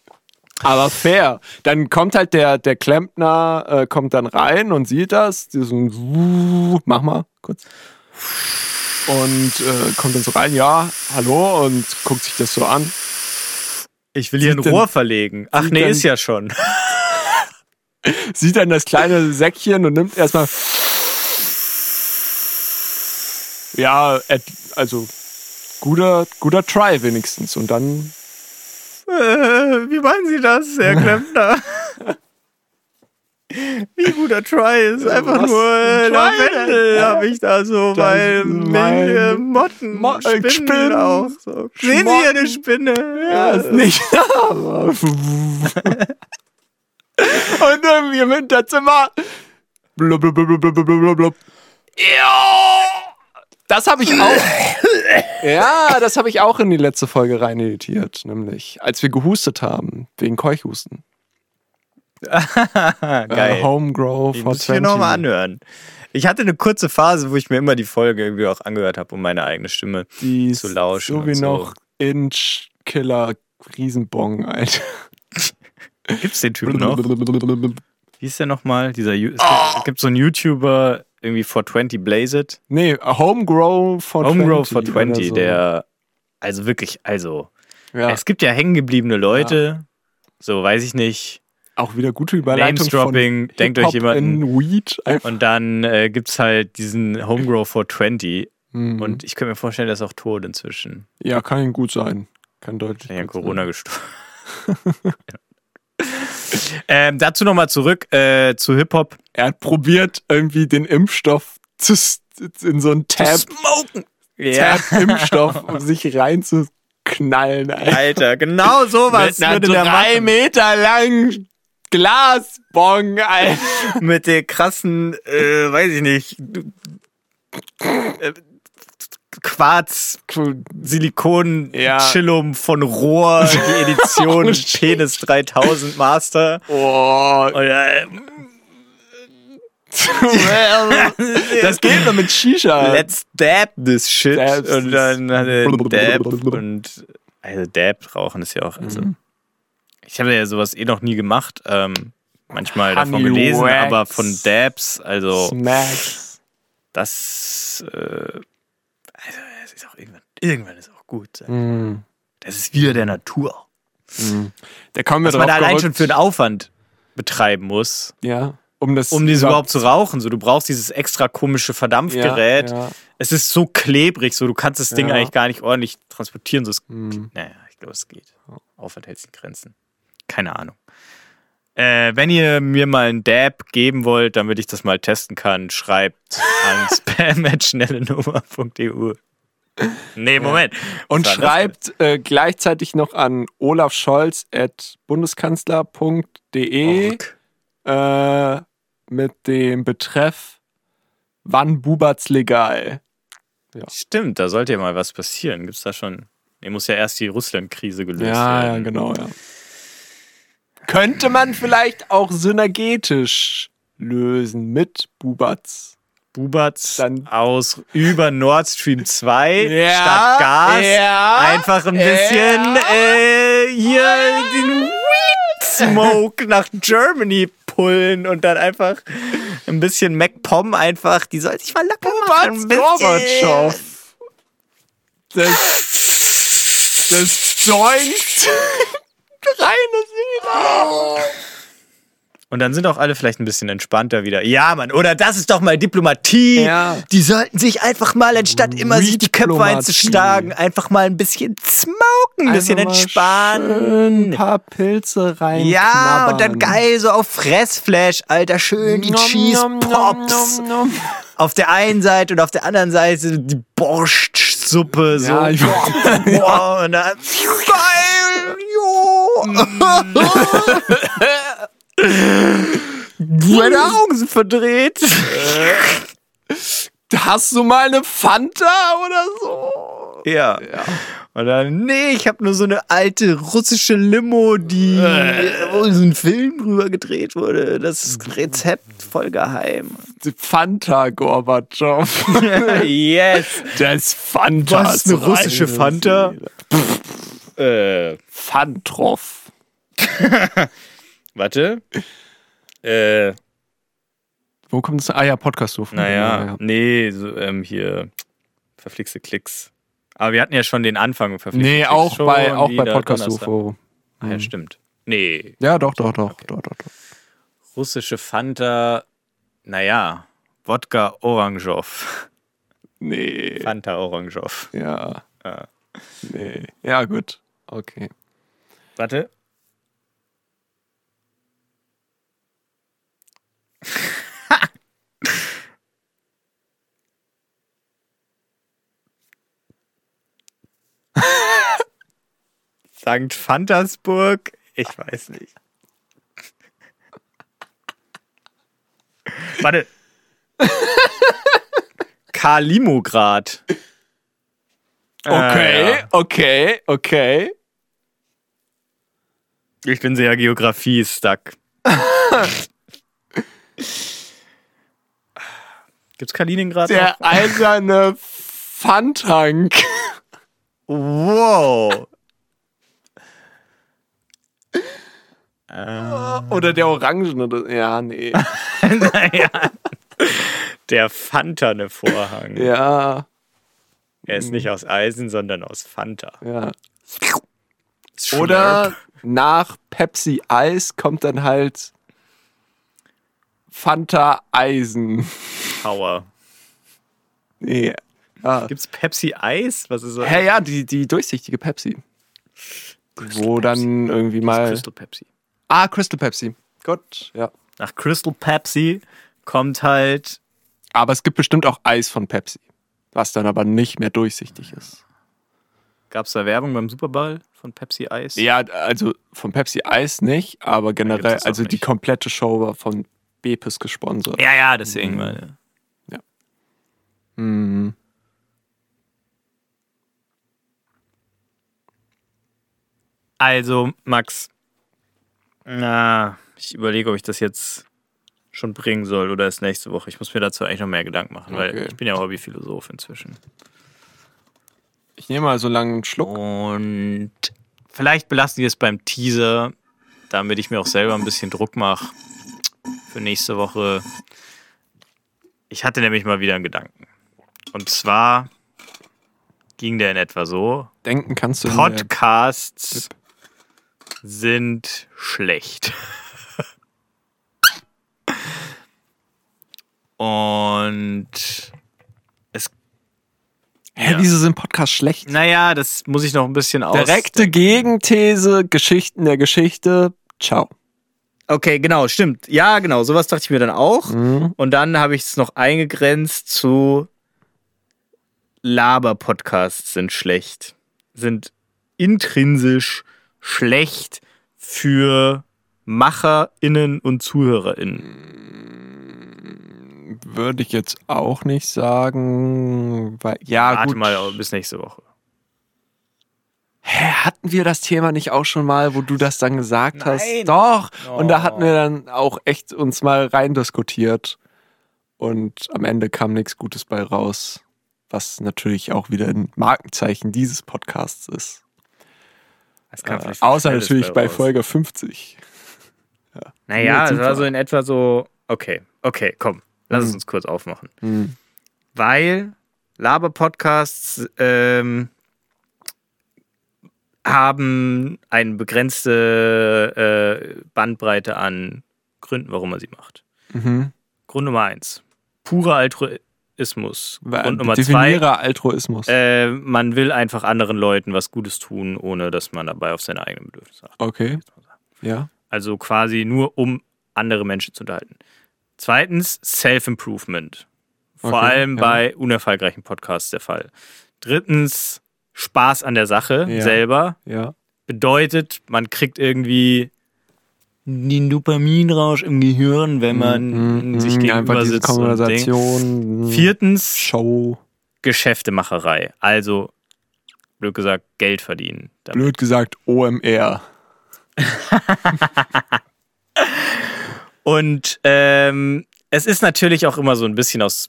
Aber fair. Dann kommt halt der, der Klempner, äh, kommt dann rein und sieht das. Diesen, mach mal kurz. Und äh, kommt dann so rein, ja, hallo, und guckt sich das so an.
Ich will hier ein
Sieht denn-
Rohr verlegen. Ach
sieht
nee,
denn-
ist ja schon.
Sieht dann das kleine Säckchen und nimmt erstmal. Ja, also guter, guter Try wenigstens. Und dann
Äh, wie meinen Sie das, Herr Klempner? Wie guter Try ist einfach
Was
nur
ein
äh, Lavendel,
denn?
habe ich da so, weil äh, Motten,
Mo- äh,
Spinnen,
Spinnen,
auch so. Sehen Sie hier eine Spinne?
Ja, ist nicht. Aber- Und irgendwie im Hinterzimmer. Blub, blub, blub, blub, blub, blub, blub. Ja, Das habe ich auch. Ja, das habe ich auch in die letzte Folge rein editiert, nämlich als wir gehustet haben wegen Keuchhusten.
Ah, Geil.
Äh, Homegrow
Ich
for
muss ich mir
20.
nochmal anhören. Ich hatte eine kurze Phase, wo ich mir immer die Folge irgendwie auch angehört habe, um meine eigene Stimme.
Die
zu lauschen
So wie
so.
noch Inch Killer Riesenbong, Alter.
Gibt's den Typen noch? Wie ist der nochmal? Dieser es gibt, gibt so einen YouTuber, irgendwie 420 Blaze It.
Nee, Homegrow for
Homegrow
20.
420,
oder so.
der, also wirklich, also,
Ja,
es gibt ja hängengebliebene Leute, so weiß ich nicht.
auch wieder gute Überleitung
Names-Dropping,
von
denkt euch jemanden-
Weed. Einfach.
Und dann äh, gibt's halt diesen Homegrow 420
Mhm.
und ich könnte mir vorstellen, der ist auch tot inzwischen.
ja, kann gut sein. Kann deutlich.
Ja Corona gestorben. ähm, dazu nochmal zurück äh, zu Hip-Hop.
Er hat probiert, irgendwie den Impfstoff zu, in so einen Tab,
Smoken! Ja.
Tab-Impfstoff um sich reinzuknallen. Alter.
Alter, genau sowas
Mit einer
der
drei
machen.
Meter langen Glasbong, Alter.
Mit der krassen, äh, weiß ich nicht, äh, Quarz, Silikon,
Ja.
Chillum von Rohr, die Edition
Oh,
Penis 3000 Master.
Oh,
Und, äh,
das geht nur mit Shisha.
Let's dab this shit.
Dabs
und dann hat er Dab und also Dab rauchen ist ja auch. Also,
Mhm.
Ich habe ja sowas eh noch nie gemacht. Ähm, manchmal davon
Honey
gelesen,
Wax.
aber von Dabs, also
Smacks.
das, äh, ist auch irgendwann, irgendwann ist auch gut.
Mm.
Das ist wieder der Natur.
Da kommen wir
Was man da allein
gerückt.
schon für einen Aufwand betreiben muss,
Ja, um das
um dieses überhaupt zu rauchen. So, du brauchst dieses extra komische Verdampfgerät.
Ja, ja.
Es ist so klebrig, so du kannst das Ding
Ja.
eigentlich gar nicht ordentlich transportieren. So, es,
Mhm.
Naja, ich glaube, es geht. Aufwand hält sich in Grenzen. Keine Ahnung. Äh, wenn ihr mir mal einen Dab geben wollt, damit ich das mal testen kann, schreibt an spam.schnellenummer.eu. Nee, Moment.
Und schreibt äh, gleichzeitig noch an Olaf Scholz at bundeskanzler.de
denn?
äh, mit dem Betreff Wann Bubat's legal?
Stimmt, da sollte ja mal was passieren. Gibt's da schon. Nee, muss ja erst die Russland-Krise gelöst
Ja, ja,
werden.
genau, ja. Könnte man vielleicht auch synergetisch lösen mit Bubatz.
Bubatz
Dann-
aus über Nord Stream 2
Ja,
statt Gas.
ja,
einfach ein bisschen
ja.
äh, hier den Weed Smoke nach Germany pullen und dann einfach ein bisschen MacPom einfach, die soll sich mal locker machen.
Gorbatschow. Das, das Joint. Reine Seele.
Und dann sind auch alle vielleicht ein bisschen entspannter wieder. Ja, Mann, oder das ist doch mal Diplomatie.
Ja.
Die sollten sich einfach mal, anstatt immer sich die Köpfe einzuschlagen, einfach mal ein bisschen smoken, ein bisschen entspannen.
Ein paar Pilze rein.
Ja, und dann geil so auf Fressflash, Alter, schön die Cheese Pops. Auf der einen Seite und auf der anderen Seite die Borstsuppe, so.
Ja, ich-
Boah, und dann, geil, jo. Meine Augen sind verdreht.
Hast du mal eine Fanta oder so?
Ja. Und dann, nee, ich habe nur so eine alte russische Limo, die, wo so ein Film drüber gedreht wurde. Das Rezept voll geheim.
Die Fanta Gorbatschow.
yes.
Das Fanta.
Was ist eine russische Fanta? Äh,
Fantroff.
warte. Äh,
Wo kommt das? Ah ja, Podcast rufen.
naja, nee, so, ähm, hier, verflixte Klicks. Aber wir hatten ja schon den Anfang. Verflixte
Nee, auch bei, auch bei Podcast. UFO.
Ah, ja, stimmt. Nee,
Ja, doch, doch, doch, doch, doch, doch.
russische Fanta, naja, Wodka Orangeow.
Nee.
Fanta Orangeow.
Ja.
Ah.
Nee. Ja, gut. Okay.
Warte. Sankt Fantasburg? Ich weiß nicht. Warte. Kalimograd.
Okay,
Äh,
okay, okay.
Ich bin sehr Geografie-stuck. Gibt's Kaliningrad noch?
Der eiserne Pfandtank.
Wow.
Oder der orangene. Ja, nee.
naja. Der Fantane Vorhang.
Ja,
Er ist nicht aus Eisen, sondern aus Fanta.
ja. Oder nach Pepsi Eis kommt dann halt Fanta Eisen.
Power.
Nee. Ja.
Gibt's Pepsi Eis? Was ist das?
Hä, ja, die, die durchsichtige Pepsi. Wo dann irgendwie mal.
Crystal Pepsi.
Ah, Crystal Pepsi. Gut, ja.
Nach Crystal Pepsi kommt halt.
Aber es gibt bestimmt auch Eis von Pepsi. Was dann aber nicht mehr durchsichtig ist.
Gab's da Werbung beim Superball von Pepsi Eis?
Ja, also von Pepsi Eis nicht, aber generell, also die komplette Show war von Bepis gesponsert.
Ja, ja, deswegen. Mhm. Ja.
Mhm.
Also, Max, na, ich überlege, ob ich das jetzt schon bringen soll oder erst nächste Woche. Ich muss mir dazu eigentlich noch mehr Gedanken machen,
okay.
weil ich bin ja Hobbyphilosoph inzwischen.
Ich nehme mal so lange einen Schluck.
Und vielleicht belassen wir es beim Teaser, damit ich mir auch selber ein bisschen Druck mache für nächste Woche. Ich hatte nämlich mal wieder einen Gedanken. Und zwar ging der in etwa so:
Denken kannst du
Podcasts sind schlecht. Und es.
Hä,
ja.
wieso sind Podcasts schlecht?
Naja, das muss ich noch ein bisschen aus.
Direkte Gegenthese, Geschichten der Geschichte. Ciao.
Okay, genau, stimmt. Ja, genau, sowas dachte ich mir dann auch.
Mhm.
Und dann habe ich es noch eingegrenzt zu Laber-Podcasts sind schlecht. Sind intrinsisch schlecht für MacherInnen und ZuhörerInnen.
Würde ich jetzt auch nicht sagen. Weil, ja,
Warte
gut.
mal bis nächste Woche.
Hä, hatten wir das Thema nicht auch schon mal, wo du das dann gesagt
Nein.
hast? Doch. Und da
Oh.
hatten wir dann auch echt uns mal reindiskutiert. Und am Ende kam nichts Gutes bei raus. Was natürlich auch wieder ein Markenzeichen dieses Podcasts ist.
Das kam
Äh, außer natürlich bei
raus.
Folge 50.
Naja,
Nee,
es war so in etwa so. Okay, okay, komm, lass es
Hm.
uns kurz aufmachen.
Hm.
weil Laber-Podcasts ähm, haben eine begrenzte äh, Bandbreite an Gründen, warum man sie macht.
Mhm.
Grund Nummer eins, purer Altruismus. Grund Nummer zwei,
Definiere Altruismus.
äh, man will einfach anderen Leuten was Gutes tun, ohne dass man dabei auf seine eigenen Bedürfnisse achtet.
okay. Ja.
Also quasi nur, um andere Menschen zu unterhalten. Zweitens, Self-Improvement. Vor
Okay,
allem
ja.
bei unerfolgreichen Podcasts der Fall. Drittens, Spaß an der Sache
Ja.
selber.
Ja.
Bedeutet, man kriegt irgendwie den Dopaminrausch im Gehirn, wenn man
Mhm,
sich
mhm,
gegenüber sitzt.
Konversation. mhm.
Viertens,
Show.
Geschäftemacherei. Also, blöd gesagt, Geld verdienen. damit.
Blöd gesagt, OMR.
Und ähm, es ist natürlich auch immer so ein bisschen aus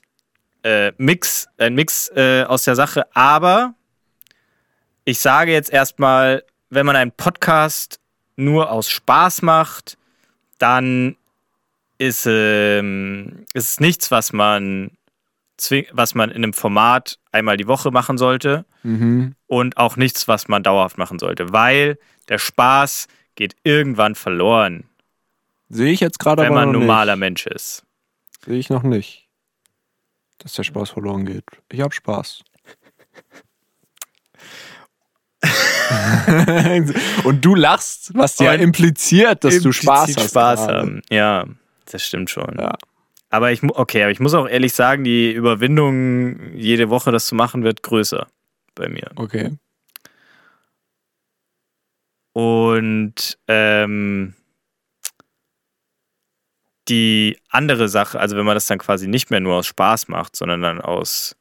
äh, Mix, ein Mix äh, aus der Sache, aber ich sage jetzt erstmal, wenn man einen Podcast nur aus Spaß macht, dann ist, ähm, ist es nichts, was man, was man in einem Format einmal die Woche machen sollte
Mhm.
und auch nichts, was man dauerhaft machen sollte, weil der Spaß geht irgendwann verloren,
Sehe ich jetzt gerade
wenn
aber
man
noch
normaler
nicht.
Mensch ist.
Sehe ich noch nicht. Dass der Spaß verloren geht. Ich hab Spaß. Und du lachst, was dir
Und
impliziert, dass du Spaß hast.
Spaß
gerade.
haben. Ja, das stimmt schon.
Ja.
Aber ich, okay, aber ich muss auch ehrlich sagen, die Überwindung, jede Woche das zu machen, wird größer bei mir.
Okay.
Und ähm, die andere Sache, also wenn man das dann quasi nicht mehr nur aus Spaß macht, sondern dann aus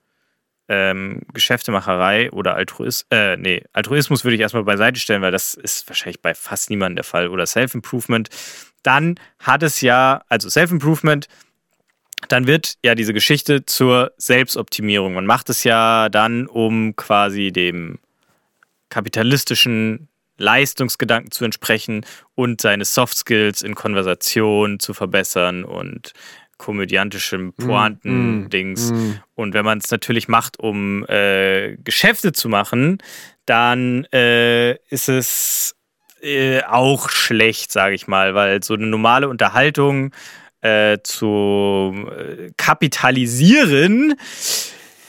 ähm, Geschäftemacherei oder Altruismus, äh, nee, Altruismus würde ich erstmal beiseite stellen, weil das ist wahrscheinlich bei fast niemandem der Fall oder Self-Improvement, dann hat es ja, also Self-Improvement, dann wird ja diese Geschichte zur Selbstoptimierung. Man macht es ja dann, um quasi dem kapitalistischen Leistungsgedanken zu entsprechen und seine Soft Skills in Konversation zu verbessern und komödiantischem Pointen-Dings.
Mm.
Und wenn man es natürlich macht, um äh, Geschäfte zu machen, dann äh, ist es äh, auch schlecht, sage ich mal, weil so eine normale Unterhaltung äh, zu äh, kapitalisieren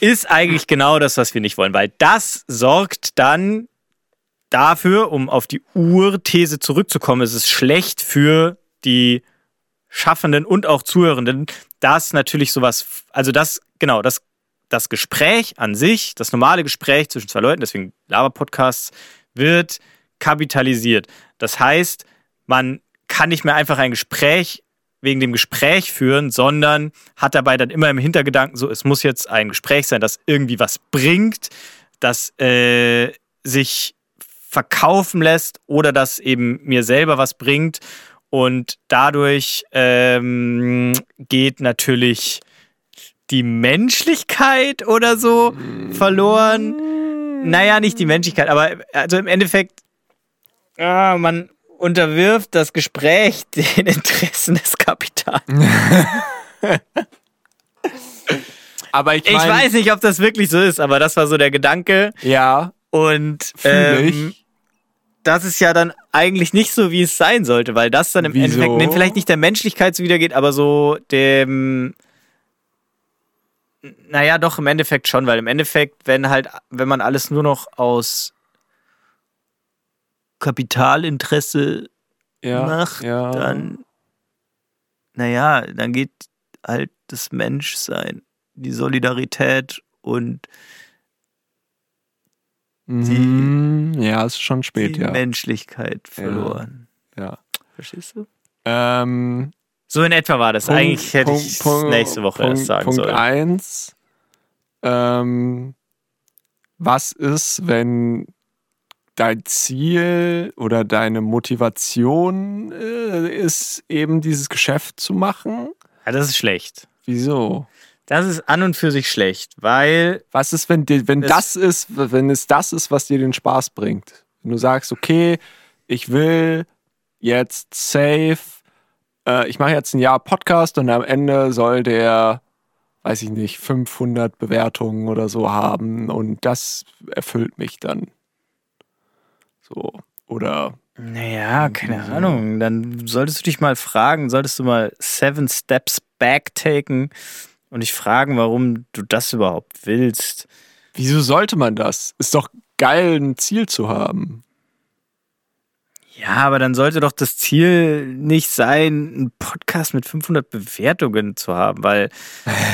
ist eigentlich genau das, was wir nicht wollen, weil das sorgt dann dafür, um auf die Urthese zurückzukommen, es ist schlecht für die Schaffenden und auch Zuhörenden, dass natürlich sowas, also das, genau, das, das Gespräch an sich, das normale Gespräch zwischen zwei Leuten, deswegen Laber-Podcasts, wird kapitalisiert. Das heißt, man kann nicht mehr einfach ein Gespräch wegen dem Gespräch führen, sondern hat dabei dann immer im Hintergedanken so, es muss jetzt ein Gespräch sein, das irgendwie was bringt, das äh, sich verkaufen lässt oder das eben mir selber was bringt. Und dadurch ähm, geht natürlich die Menschlichkeit oder so verloren. Naja, nicht die Menschlichkeit, aber also im Endeffekt, ah, man unterwirft das Gespräch den Interessen des Kapitals.
Aber ich,
Ich
mein,
weiß nicht, ob das wirklich so ist, aber das war so der Gedanke.
Ja,
Und ähm,
ich.
Das ist ja dann eigentlich nicht so, wie es sein sollte, weil das dann im
Wieso?
Endeffekt vielleicht nicht der Menschlichkeit zuwidergeht, aber so dem. Naja, doch, im Endeffekt schon, weil im Endeffekt, wenn halt, wenn man alles nur noch aus Kapitalinteresse
ja,
macht,
ja.
dann, naja, dann geht halt das Menschsein, die Solidarität und
Mhm. Ja, ist schon spät,
die
ja.
Menschlichkeit verloren.
ja.
Verstehst du?
Ähm,
So in etwa war das.
Punkt-
Eigentlich hätte
Punkt-
ich
Punkt-
nächste Woche
Punkt,
erst sagen
Punkt
sollen.
eins. Ähm, was ist, wenn dein Ziel oder deine Motivation äh, ist, eben dieses Geschäft zu machen?
Ja, das ist schlecht.
Wieso?
Das ist an und für sich schlecht, weil
Was ist, wenn, dir, wenn
Das-
ist, wenn es das ist, was dir den Spaß bringt? Wenn du sagst, okay, ich will jetzt safe, äh, ich mache jetzt ein Jahr Podcast und am Ende soll der, weiß ich nicht, 500 Bewertungen oder so haben und das erfüllt mich dann. So. Oder
Naja, keine Ahnung. Dann solltest du dich mal fragen, solltest du mal Seven Steps Back taken und dich fragen, warum du das überhaupt willst.
wieso sollte man das? Ist doch geil, ein Ziel zu haben.
Ja, aber dann sollte doch das Ziel nicht sein, einen Podcast mit 500 Bewertungen zu haben, weil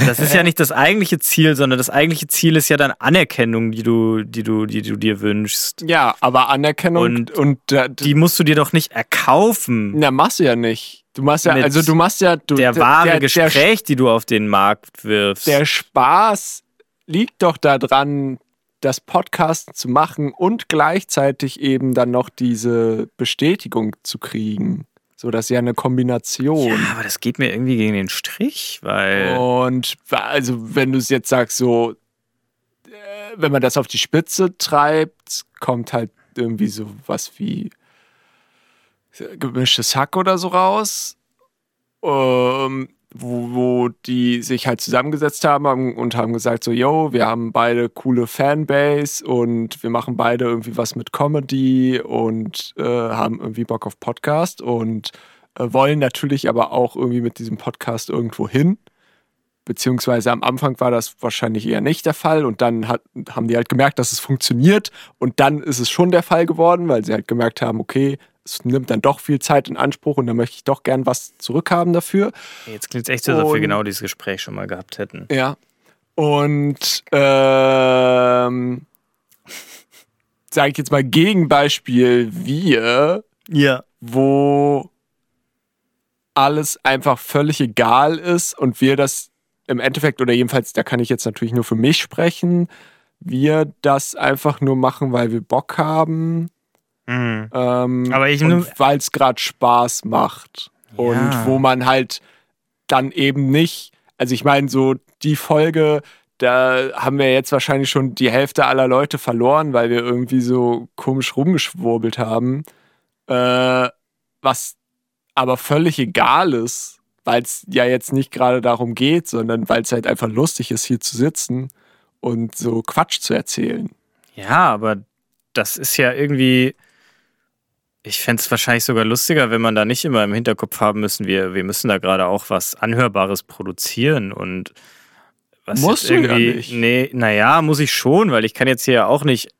das ist ja nicht das eigentliche Ziel, sondern das eigentliche Ziel ist ja dann Anerkennung, die du, die du, die du dir wünschst.
Ja, aber Anerkennung
Und
und, äh,
Die musst du dir doch nicht erkaufen.
Na, machst du ja nicht. Du machst ja, also du machst ja, du,
der wahre Gespräch, die du auf den Markt wirfst.
Der, der Spaß liegt doch daran, das Podcast zu machen und gleichzeitig eben dann noch diese Bestätigung zu kriegen. So, das ist ja eine Kombination.
ja, aber das geht mir irgendwie gegen den Strich, weil.
Und also, wenn du es jetzt sagst, so, äh, wenn man das auf die Spitze treibt, kommt halt irgendwie so was wie gemischtes Hack oder so raus. Ähm, wo, wo die sich halt zusammengesetzt haben und haben gesagt so, yo, wir haben beide coole Fanbase und wir machen beide irgendwie was mit Comedy und äh, haben irgendwie Bock auf Podcast und äh, wollen natürlich aber auch irgendwie mit diesem Podcast irgendwo hin. Beziehungsweise am Anfang war das wahrscheinlich eher nicht der Fall und dann hat, haben die halt gemerkt, dass es funktioniert und dann ist es schon der Fall geworden, weil sie halt gemerkt haben, okay, es nimmt dann doch viel Zeit in Anspruch und da möchte ich doch gern was zurückhaben dafür.
Jetzt klingt es echt so, als ob wir genau dieses Gespräch schon mal gehabt hätten.
Ja. Und ähm, sage ich jetzt mal Gegenbeispiel wir,
Ja.
wo alles einfach völlig egal ist und wir das im Endeffekt oder jedenfalls, da kann ich jetzt natürlich nur für mich sprechen, wir das einfach nur machen, weil wir Bock haben.
Mhm.
Ähm,
Aber ich-
weil es gerade Spaß macht. Und
Ja.
wo man halt dann eben nicht, also ich meine, so die Folge, da haben wir jetzt wahrscheinlich schon die Hälfte aller Leute verloren, weil wir irgendwie so komisch rumgeschwurbelt haben. Äh, was aber völlig egal ist, weil es ja jetzt nicht gerade darum geht, sondern weil es halt einfach lustig ist, hier zu sitzen und so Quatsch zu erzählen.
Ja, aber das ist ja irgendwie. Ich fände es wahrscheinlich sogar lustiger, wenn man da nicht immer im Hinterkopf haben müssen, wir, wir müssen da gerade auch was Anhörbares produzieren und was
Musst du ja
irgendwie.
nicht.
Nee, naja, muss ich schon, weil ich kann jetzt hier ja auch nicht.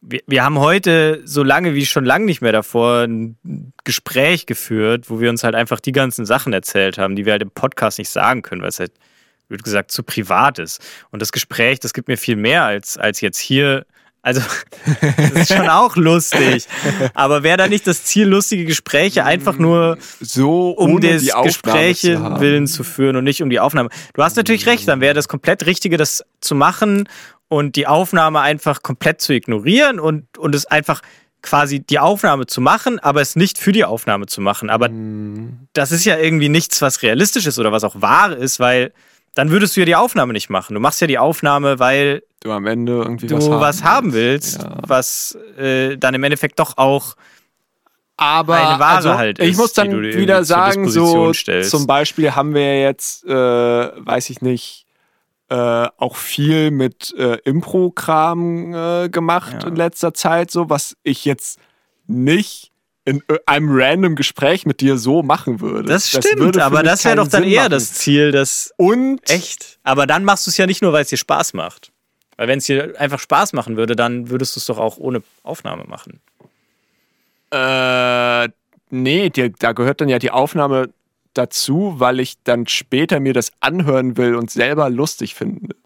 Wir, wir haben heute so lange wie schon lange nicht mehr davor ein Gespräch geführt, wo wir uns halt einfach die ganzen Sachen erzählt haben, die wir halt im Podcast nicht sagen können, weil es halt, wird gesagt, zu privat ist. Und das Gespräch, das gibt mir viel mehr als, als jetzt hier. Also, das ist schon auch lustig. Aber wäre da nicht das Ziel, lustige Gespräche einfach nur
So
um des
die
Gespräche
zu
willen zu führen und nicht um die Aufnahme. Du hast natürlich recht, dann wäre das komplett Richtige, das zu machen und die Aufnahme einfach komplett zu ignorieren und, und es einfach quasi die Aufnahme zu machen, aber es nicht für die Aufnahme zu machen. Aber
Mhm.
das ist ja irgendwie nichts, was realistisch ist oder was auch wahr ist, weil dann würdest du ja die Aufnahme nicht machen. Du machst ja die Aufnahme, weil
Du am Ende irgendwie was
was
haben,
haben willst,
Ja.
was äh, dann im Endeffekt doch auch
aber
eine Ware
also,
halt
ich
ist,
muss dann wieder sagen, so
stellst.
zum Beispiel haben wir jetzt, äh, weiß ich nicht, äh, auch viel mit äh, Impro-Kram äh, gemacht
Ja.
in letzter Zeit, so was ich jetzt nicht in äh, einem random Gespräch mit dir so machen würde.
Das stimmt,
für
aber das wäre doch dann
Sinn
eher
machen.
das Ziel, das
Und
echt. Aber dann machst du es ja nicht nur, weil es dir Spaß macht. Weil wenn es dir einfach Spaß machen würde, dann würdest du es doch auch ohne Aufnahme machen.
Äh, nee, dir, da gehört dann ja die Aufnahme dazu, weil ich dann später mir das anhören will und selber lustig finde.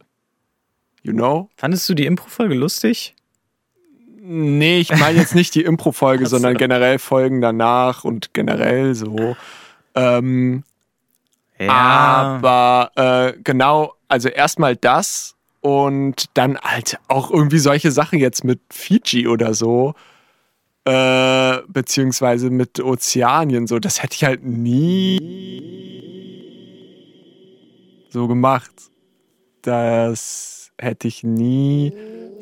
You know?
Fandest du die Impro-Folge lustig?
Nee, ich meine jetzt nicht die Impro-Folge, sondern generell Folgen danach und generell so. Ähm, Aber äh, genau, also erstmal das und dann halt auch irgendwie solche Sachen jetzt mit Fiji oder so. Äh, beziehungsweise mit Ozeanien, so, das hätte ich halt nie so gemacht. Das hätte ich nie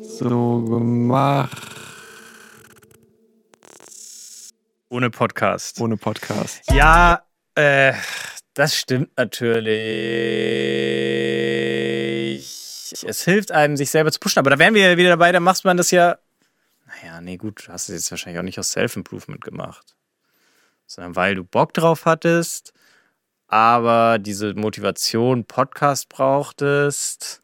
so gemacht
ohne Podcast.
ohne Podcast.
Ja, äh, das stimmt natürlich. Es hilft einem, sich selber zu pushen. Aber da wären wir ja wieder dabei, da macht man das ja. Naja, nee, gut, du hast es jetzt wahrscheinlich auch nicht aus Self-Improvement gemacht. Sondern weil du Bock drauf hattest, aber diese Motivation Podcast brauchtest.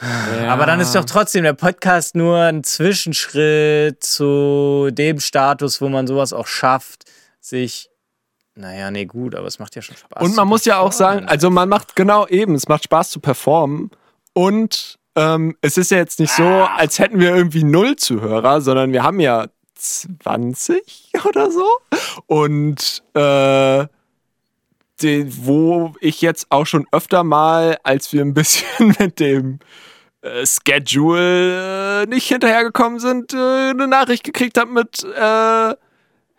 Aber dann ist doch trotzdem der Podcast nur ein Zwischenschritt zu dem Status, wo man sowas auch schafft, sich. Naja, nee, gut, aber es macht ja schon Spaß.
Und man muss ja auch sagen, also man macht genau eben, es macht Spaß zu performen. Und ähm, es ist ja jetzt nicht so, als hätten wir irgendwie null Zuhörer, sondern wir haben ja 20 oder so. Und äh, die, wo ich jetzt auch schon öfter mal, als wir ein bisschen mit dem äh, Schedule äh, nicht hinterhergekommen sind, äh, eine Nachricht gekriegt habe mit äh,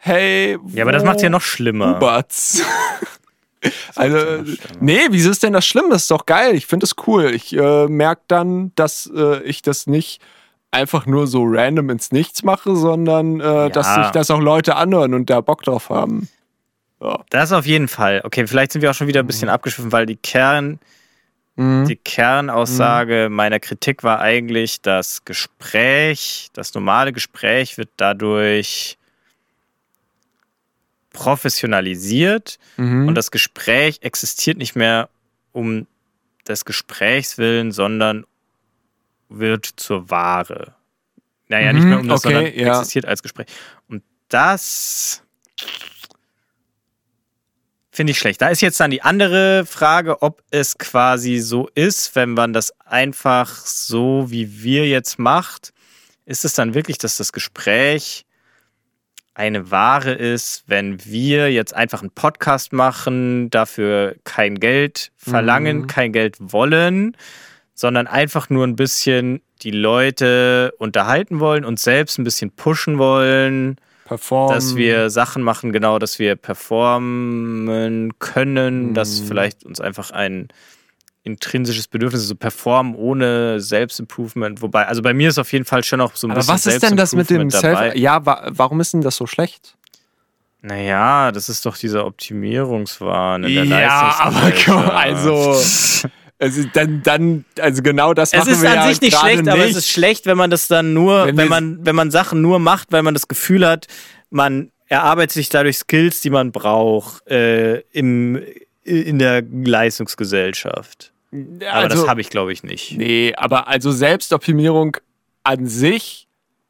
Hey,
Ja, aber das macht ja noch schlimmer.
Uberts. also,
ja
nee, wieso ist denn das schlimm? Das ist doch geil. Ich finde es cool. Ich äh, merke dann, dass äh, ich das nicht einfach nur so random ins Nichts mache, sondern äh, dass sich das auch Leute anhören und da Bock drauf haben. Ja.
Das auf jeden Fall. Okay, vielleicht sind wir auch schon wieder ein bisschen abgeschwiffen, weil die Kern,
Mhm.
die Kernaussage meiner Kritik war eigentlich, das Gespräch, das normale Gespräch wird dadurch professionalisiert
Mhm.
und das Gespräch existiert nicht mehr um des Gesprächs willen, sondern wird zur Ware. Naja, nicht
Mhm,
mehr um das,
okay,
sondern
ja.
existiert als Gespräch. Und das finde ich schlecht. Da ist jetzt dann die andere Frage, ob es quasi so ist, wenn man das einfach so wie wir jetzt macht, ist es dann wirklich, dass das Gespräch eine Ware ist, wenn wir jetzt einfach einen Podcast machen, dafür kein Geld verlangen,
Mhm.
kein Geld wollen, sondern einfach nur ein bisschen die Leute unterhalten wollen und selbst ein bisschen pushen wollen,
Performen.
dass wir Sachen machen, genau, dass wir performen können, dass
Mhm.
vielleicht uns einfach ein intrinsisches Bedürfnis, so performen ohne Selbstimprovement, wobei, also bei mir ist auf jeden Fall schon auch so ein
Aber
bisschen
was ist denn das mit dem Self? Ja, wa warum ist denn das so schlecht?
Naja, das ist doch dieser Optimierungswahn in der
Ja, aber komm, also, also dann, dann, also genau das
Es
machen
ist
wir
an
ja
sich nicht schlecht, aber
nicht.
es ist schlecht, wenn man das dann nur,
Wenn
wenn, man, wenn man Sachen nur macht, weil man das Gefühl hat, man erarbeitet sich dadurch Skills, die man braucht äh, im, in der Leistungsgesellschaft.
Ja,
Aber
also,
das habe ich, glaube ich, nicht.
Nee, aber also Selbstoptimierung an sich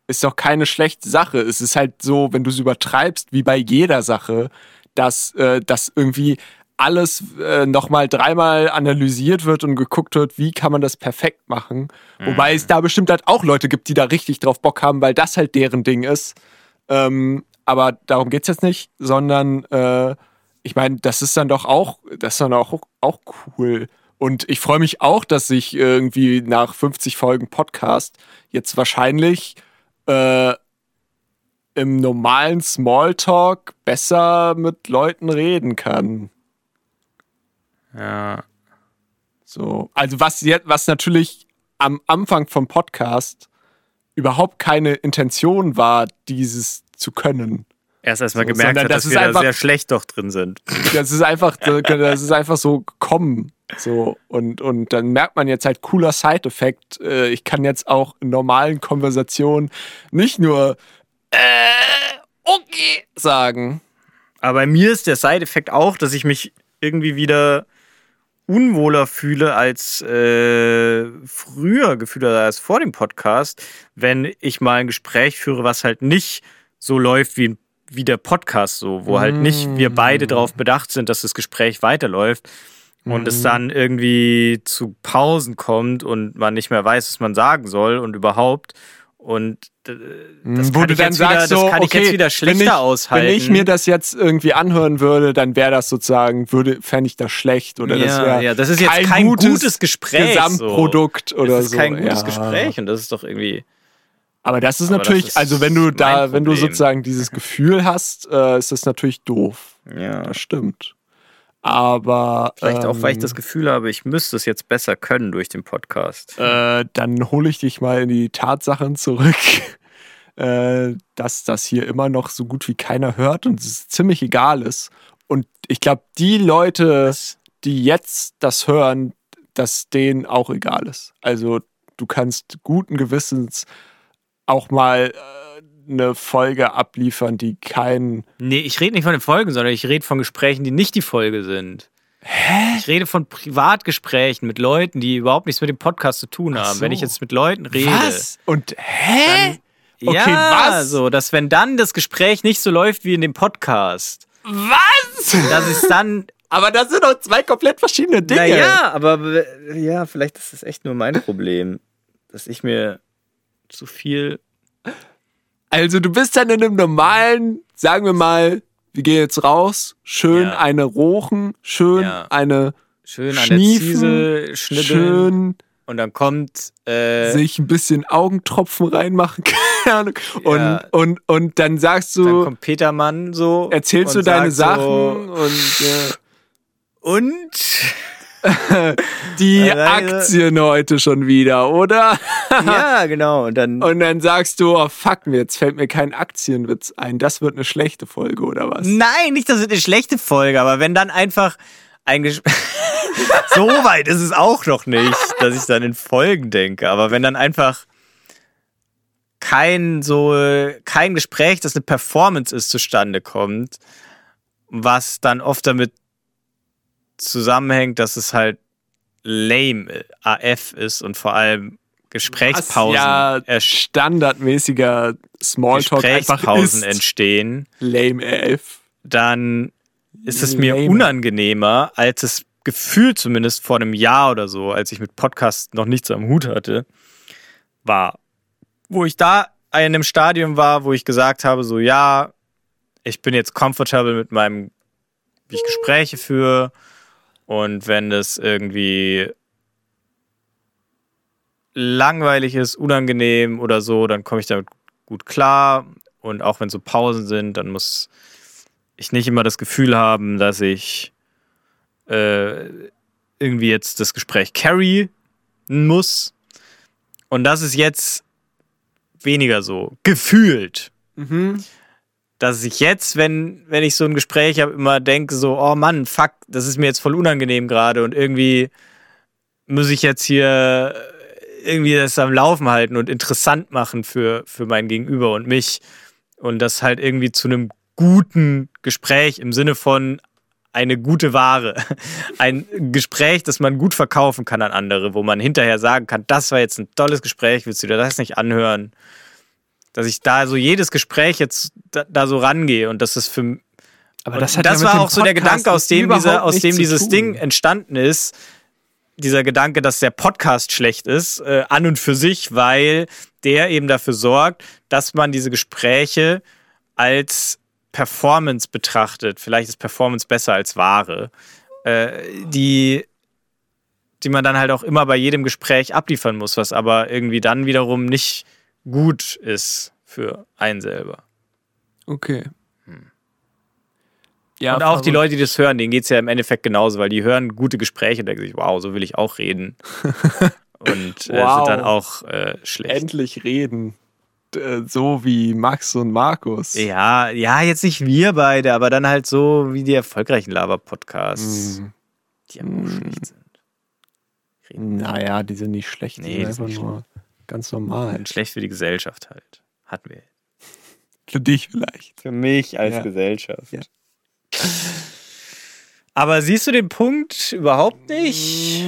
ist doch keine schlechte Sache. Es ist halt so, wenn du es übertreibst, wie bei jeder Sache, dass äh, das irgendwie alles äh, nochmal dreimal analysiert wird und geguckt wird, wie kann man das perfekt machen. Wobei es da bestimmt halt auch Leute gibt, die da richtig drauf Bock haben, weil das halt deren Ding ist. Ähm, aber darum geht's jetzt nicht, sondern äh, ich meine, das ist dann doch auch, das ist dann auch, auch cool. Und ich freue mich auch, dass ich irgendwie nach 50 Folgen Podcast jetzt wahrscheinlich äh, im normalen Smalltalk besser mit Leuten reden kann.
Ja.
So, also was jetzt, was natürlich am Anfang vom Podcast überhaupt keine Intention war, dieses zu können.
Erst erstmal
So,
gemerkt hat,
das
dass
ist
wir da
einfach-
sehr schlecht doch drin sind.
Das ist einfach, das ist einfach so gekommen. So, und, und dann merkt man jetzt halt cooler Side-Effekt. Äh, Ich kann jetzt auch in normalen Konversationen nicht nur äh, okay sagen.
Aber bei mir ist der Side-Effekt auch, dass ich mich irgendwie wieder unwohler fühle als äh, früher gefühlt als vor dem Podcast, wenn ich mal ein Gespräch führe, was halt nicht so läuft wie, wie der Podcast so, wo halt nicht wir beide darauf bedacht sind, dass das Gespräch weiterläuft und es dann irgendwie zu Pausen kommt und man nicht mehr weiß, was man sagen soll und überhaupt und äh, das
Wo
kann
du
ich
dann
jetzt wieder,
sagst,
das
so,
kann ich
okay,
jetzt wieder
wenn
schlechter
ich,
aushalten.
Wenn ich mir das jetzt irgendwie anhören würde, dann wäre das sozusagen, würde, fände ich das schlecht oder das
Ja,
wäre
ja, das ist jetzt kein gutes Gespräch,
Gesamtprodukt oder
das ist
so.
kein gutes
ja.
Gespräch und das ist doch irgendwie.
Aber das ist
Aber
natürlich,
das ist
also wenn du da, wenn du sozusagen dieses Gefühl hast, äh, ist das natürlich doof.
Ja.
Das stimmt. Aber
Vielleicht auch, weil ich
ähm,
das Gefühl habe, ich müsste es jetzt besser können durch den Podcast.
äh, dann hole ich dich mal in die Tatsachen zurück, äh, dass das hier immer noch so gut wie keiner hört und es ziemlich egal ist. Und ich glaube, die Leute, die jetzt das hören, dass denen auch egal ist. Also du kannst guten Gewissens auch mal äh, eine Folge abliefern, die kein
Nee, ich rede nicht von den Folgen, sondern ich rede von Gesprächen, die nicht die Folge sind. Hä? Ich rede von Privatgesprächen mit Leuten, die überhaupt nichts mit dem Podcast zu tun haben.
so.
Wenn ich jetzt mit Leuten rede.
Was? Und hä? Okay,
ja,
was?
so, dass wenn dann das Gespräch nicht so läuft wie in dem Podcast,
Was?
dass es dann
Aber das sind doch zwei komplett verschiedene Dinge.
Naja, aber ja, vielleicht ist das echt nur mein Problem, dass ich mir zu viel.
Also du bist dann in einem normalen, sagen wir mal, wir gehen jetzt raus, schön
Ja.
eine rochen, schön
Ja.
eine
Schön an der
Schniefen,
Ziese
schön
und dann kommt äh,
sich ein bisschen Augentropfen reinmachen, keine Ahnung. Und,
Ja.
und, und dann sagst
dann
du,
kommt Petermann so
erzählst du deine Sachen
so,
und ja.
und
die Aktien heute schon wieder, oder?
ja genau und dann
Und dann sagst du, oh fuck, mir, jetzt fällt mir kein Aktienwitz ein. Das wird eine schlechte Folge, oder was?
nein nicht das ist eine schlechte Folge aber wenn dann einfach ein Ges so weit ist es auch noch nicht dass ich dann in Folgen denke aber wenn dann einfach kein so kein Gespräch, das eine Performance ist, zustande kommt, was dann oft damit zusammenhängt, dass es halt lame AF ist und vor allem Gesprächspausen,
ja
ersch-
standardmäßiger Smalltalk
Gesprächspausen entstehen,
lame AF.
dann ist es mir
Lame.
unangenehmer, als es gefühlt zumindest vor einem Jahr oder so, als ich mit Podcast noch nichts am Hut hatte, war. Wo ich da in einem Stadium war, wo ich gesagt habe, so ja, ich bin jetzt comfortable mit meinem, wie ich Gespräche führe und wenn das irgendwie langweilig ist, unangenehm oder so, dann komme ich damit gut klar und auch wenn so Pausen sind, dann muss ich nicht immer das Gefühl haben, dass ich äh, irgendwie jetzt das Gespräch carry muss. Und das ist jetzt weniger so. Gefühlt. Dass ich jetzt, wenn, wenn ich so ein Gespräch habe, immer denke, so, oh Mann, fuck, das ist mir jetzt voll unangenehm gerade und irgendwie muss ich jetzt hier irgendwie das am Laufen halten und interessant machen für, für mein Gegenüber und mich. Und das halt irgendwie zu einem guten Gespräch im Sinne von eine gute Ware. Ein Gespräch, das man gut verkaufen kann an andere, wo man hinterher sagen kann, das war jetzt ein tolles Gespräch, willst du dir das nicht anhören? Dass ich da so jedes Gespräch jetzt da, da so rangehe und das ist für
Aber das, hat
das
ja
war auch so der Gedanke, aus dem, dieser, aus dem dieses. Ding entstanden ist. Dieser Gedanke, dass der Podcast schlecht ist, äh, an und für sich, weil der eben dafür sorgt, dass man diese Gespräche als Performance betrachtet. Vielleicht ist Performance besser als Ware. Äh, die, die man dann halt auch immer bei jedem Gespräch abliefern muss, was aber irgendwie dann wiederum nicht gut ist für einen selber.
Okay.
Ja, und auch die Leute, die das hören, denen geht es ja im Endeffekt genauso, weil die hören gute Gespräche und denken sich, wow, so will ich auch reden. und äh,
Wow.
sind dann auch äh, schlecht.
endlich reden. Äh, So wie Max und Markus.
Ja, ja, jetzt nicht wir beide, aber dann halt so wie die erfolgreichen Lava-Podcasts,
Mm.
die aber auch schlecht sind.
Naja, die sind nicht schlecht, die
Nee,
sind
die
einfach
sind
nur ganz normal.
Und schlecht für die Gesellschaft halt. Hatten wir.
Für dich vielleicht.
Für mich als
Ja.
Gesellschaft.
Ja.
Aber siehst du den Punkt überhaupt nicht?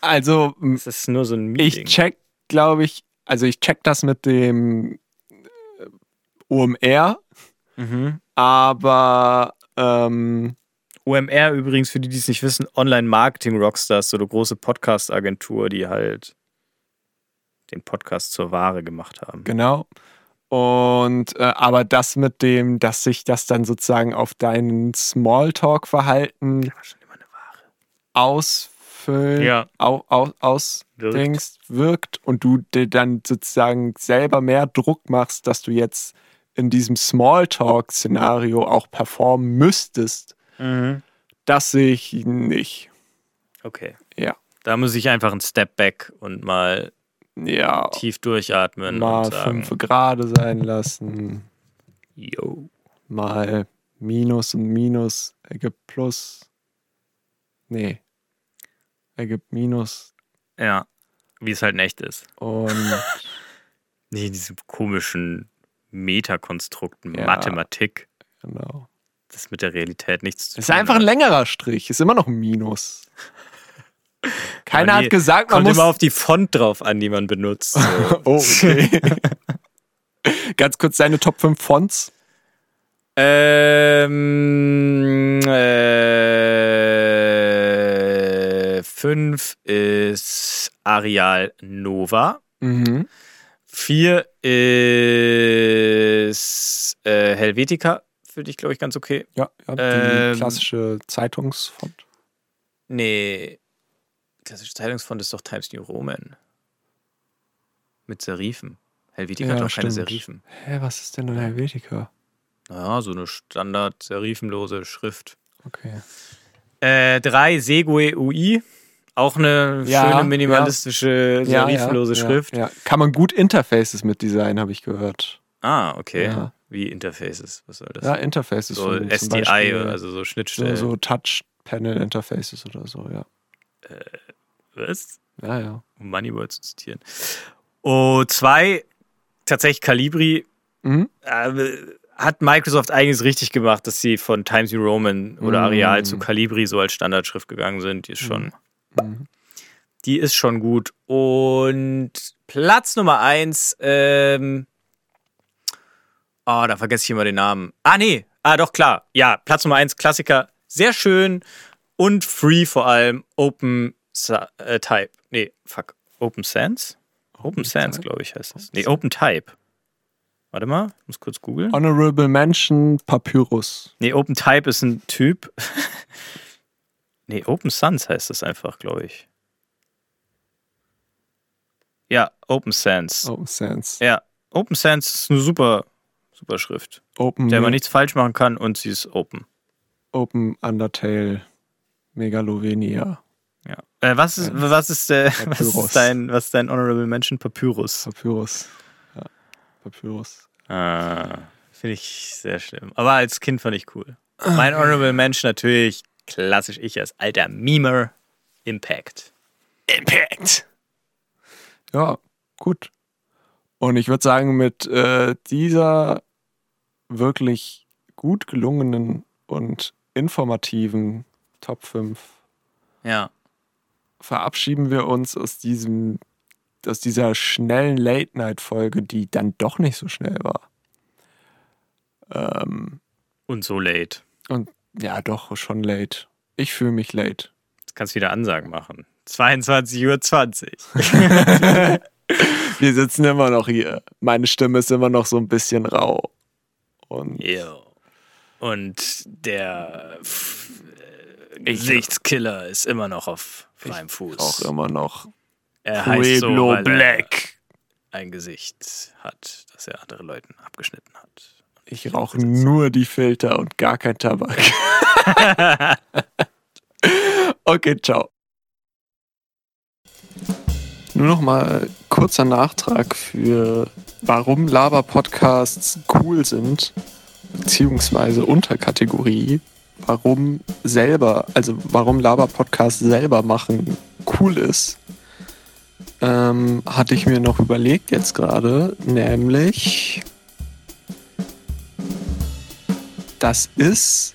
Also, m,
Es ist nur so ein
ich
Meeting.
check, glaube ich, also ich check das mit dem äh, OMR,
Mhm.
aber ähm,
OMR übrigens, für die, die es nicht wissen, Online-Marketing-Rockstars, so eine große Podcast-Agentur, die halt den Podcast zur Ware gemacht haben.
genau. Und äh, aber das mit dem, dass sich das dann sozusagen auf dein Smalltalk-Verhalten ausfüllen,
Ja.
au, au, ausdenkst, wirkt und du dir dann sozusagen selber mehr Druck machst, dass du jetzt in diesem Smalltalk-Szenario auch performen müsstest,
Mhm.
das sehe ich nicht.
Okay.
Ja.
Da muss ich einfach einen Step back und mal
Ja,
tief durchatmen
mal fünf gerade sein lassen,
yo.
mal Minus und Minus ergibt Plus. Nee, ergibt Minus
Ja, wie es halt in echt ist.
und
Nee, diese komischen Metakonstrukten,
Ja.
Mathematik,
genau.
das mit der Realität nichts zu
Es ist
tun
einfach ein längerer Strich, ist immer noch ein Minus. Keiner
nee,
hat gesagt, man
Kommt
muss.
immer auf die Font drauf an, die man benutzt. So.
oh, okay. Ganz kurz deine Top 5 Fonts.
ähm, äh, fünf ist Arial Nova.
Mhm.
Vier ist äh, Helvetica. Finde ich, glaube ich, ganz okay.
Ja, ja die
Ähm,
klassische Zeitungsfont.
Nee. Klassische Zeitungsfont ist doch Times New Roman. Mit Serifen. Helvetica
Ja,
hat doch keine
stimmt.
Serifen.
Hä, was ist denn ein Helvetica?
Naja, so eine Standard-serifenlose Schrift.
Okay.
Äh, drei Segue UI. Auch eine
Ja,
schöne minimalistische serifenlose
ja,
Schrift.
Ja, ja. Kann man gut Interfaces mit Design, habe ich gehört.
Ah, okay. Wie Interfaces. Was soll das?
Ja, Interfaces.
so SDI,
Beispiel
also so
so,
Schnittstellen.
so Touch-Panel-Interfaces oder so, ja.
Was?
Ja, ja.
Um Moneyball zu zitieren. Oh, zwei, tatsächlich Calibri.
Mhm.
äh, hat Microsoft eigentlich richtig gemacht, dass sie von Times New Roman oder Areal
Mm.
zu Calibri so als Standardschrift gegangen sind. Die ist schon,
Mhm.
die ist schon gut. Und Platz Nummer eins, ähm, oh, da vergesse ich immer den Namen. Ah, nee, ah, doch, klar. Ja, Platz Nummer eins, Klassiker. Sehr schön und free vor allem. Open äh, Type. Nee, fuck. Open Sans? Open Sans,
Type?
glaube ich, heißt das. Nee, Open Type. Warte mal, ich muss kurz googeln.
Honorable Mention Papyrus.
Nee, Open Type ist ein Typ. nee, Open Sans heißt das einfach, glaube ich. Ja, Open Sans.
Open Sans.
Ja, Open Sans ist eine super, super Schrift,
Open,
der man nichts falsch machen kann und sie ist open.
Open Undertale Megalovenia.
Ja. Äh, was, ist, was, ist, äh, was, ist dein, was ist dein Honorable Mention? Papyrus.
Papyrus. Ja. Papyrus.
Ah, Finde ich sehr schlimm. Aber als Kind fand ich cool. Mein Honorable Mention natürlich klassisch ich als alter Memer Impact.
Impact. Ja, gut. Und ich würde sagen, mit äh, dieser wirklich gut gelungenen und informativen Top 5
Ja.
Verabschieden wir uns aus diesem, aus dieser schnellen Late-Night-Folge, die dann doch nicht so schnell war. Ähm,
Und so late.
und ja, doch, schon late. Ich fühle mich late.
Jetzt kannst du wieder Ansagen machen. 22.20 Uhr.
Wir sitzen immer noch hier. Meine Stimme ist immer noch so ein bisschen rau. Und.
Und der Gesichtskiller ist immer noch auf freiem Fuß.
auch immer noch
er heißt so,
Pueblo
weil er
Black.
ein Gesicht hat, das er anderen Leuten abgeschnitten hat.
Ich rauche nur die Filter und gar kein Tabak. okay, ciao. Nur noch mal kurzer Nachtrag für warum Laber-Podcasts cool sind, beziehungsweise Unterkategorie, warum selber, also warum Laber-Podcasts selber machen cool ist, ähm, hatte ich mir noch überlegt jetzt gerade, nämlich das ist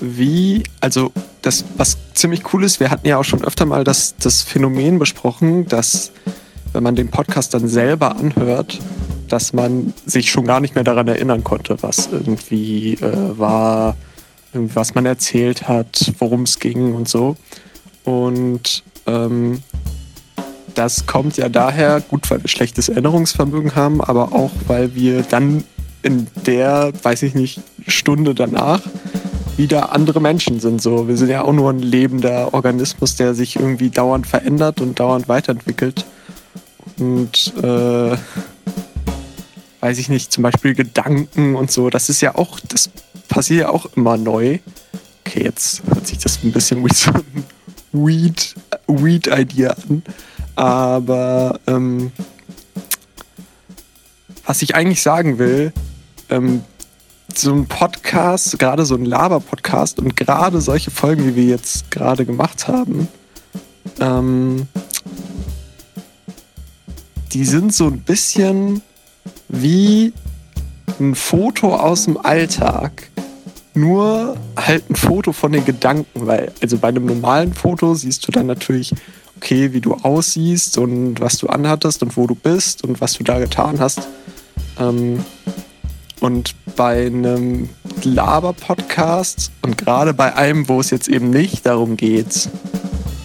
wie, also das, was ziemlich cool ist, wir hatten ja auch schon öfter mal das, das Phänomen besprochen, dass wenn man den Podcast dann selber anhört, dass man sich schon gar nicht mehr daran erinnern konnte, was irgendwie äh, war, was man erzählt hat, worum es ging und so. Und ähm, das kommt ja daher, gut, weil wir schlechtes Erinnerungsvermögen haben, aber auch, weil wir dann in der, weiß ich nicht, Stunde danach wieder andere Menschen sind. So, wir sind ja auch nur ein lebender Organismus, der sich irgendwie dauernd verändert und dauernd weiterentwickelt. Und äh, weiß ich nicht, zum Beispiel Gedanken und so, das ist ja auch, das passiert ja auch immer neu. Okay, jetzt hört sich das ein bisschen wie so ein Weed, Weed-Idea an. Aber ähm, was ich eigentlich sagen will, ähm, so ein Podcast, gerade so ein Laber-Podcast und gerade solche Folgen, wie wir jetzt gerade gemacht haben, ähm, die sind so ein bisschen wie ein Foto aus dem Alltag. Nur halt ein Foto von den Gedanken, weil, also bei einem normalen Foto siehst du dann natürlich, okay, wie du aussiehst und was du anhattest und wo du bist und was du da getan hast. Ähm, und bei einem Laber-Podcast und gerade bei einem, wo es jetzt eben nicht darum geht,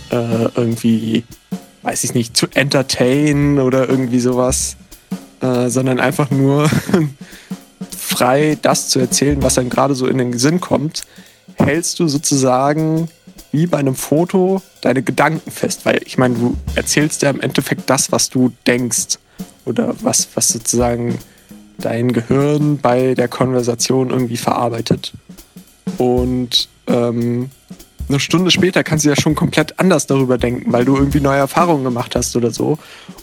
äh, irgendwie, weiß ich nicht, zu entertainen oder irgendwie sowas, äh, sondern einfach nur frei das zu erzählen, was einem gerade so in den Sinn kommt, hältst du sozusagen wie bei einem Foto deine Gedanken fest. Weil ich meine, du erzählst ja im Endeffekt das, was du denkst oder was, was sozusagen dein Gehirn bei der Konversation irgendwie verarbeitet. Und ähm, eine Stunde später kannst du ja schon komplett anders darüber denken, weil du irgendwie neue Erfahrungen gemacht hast oder so.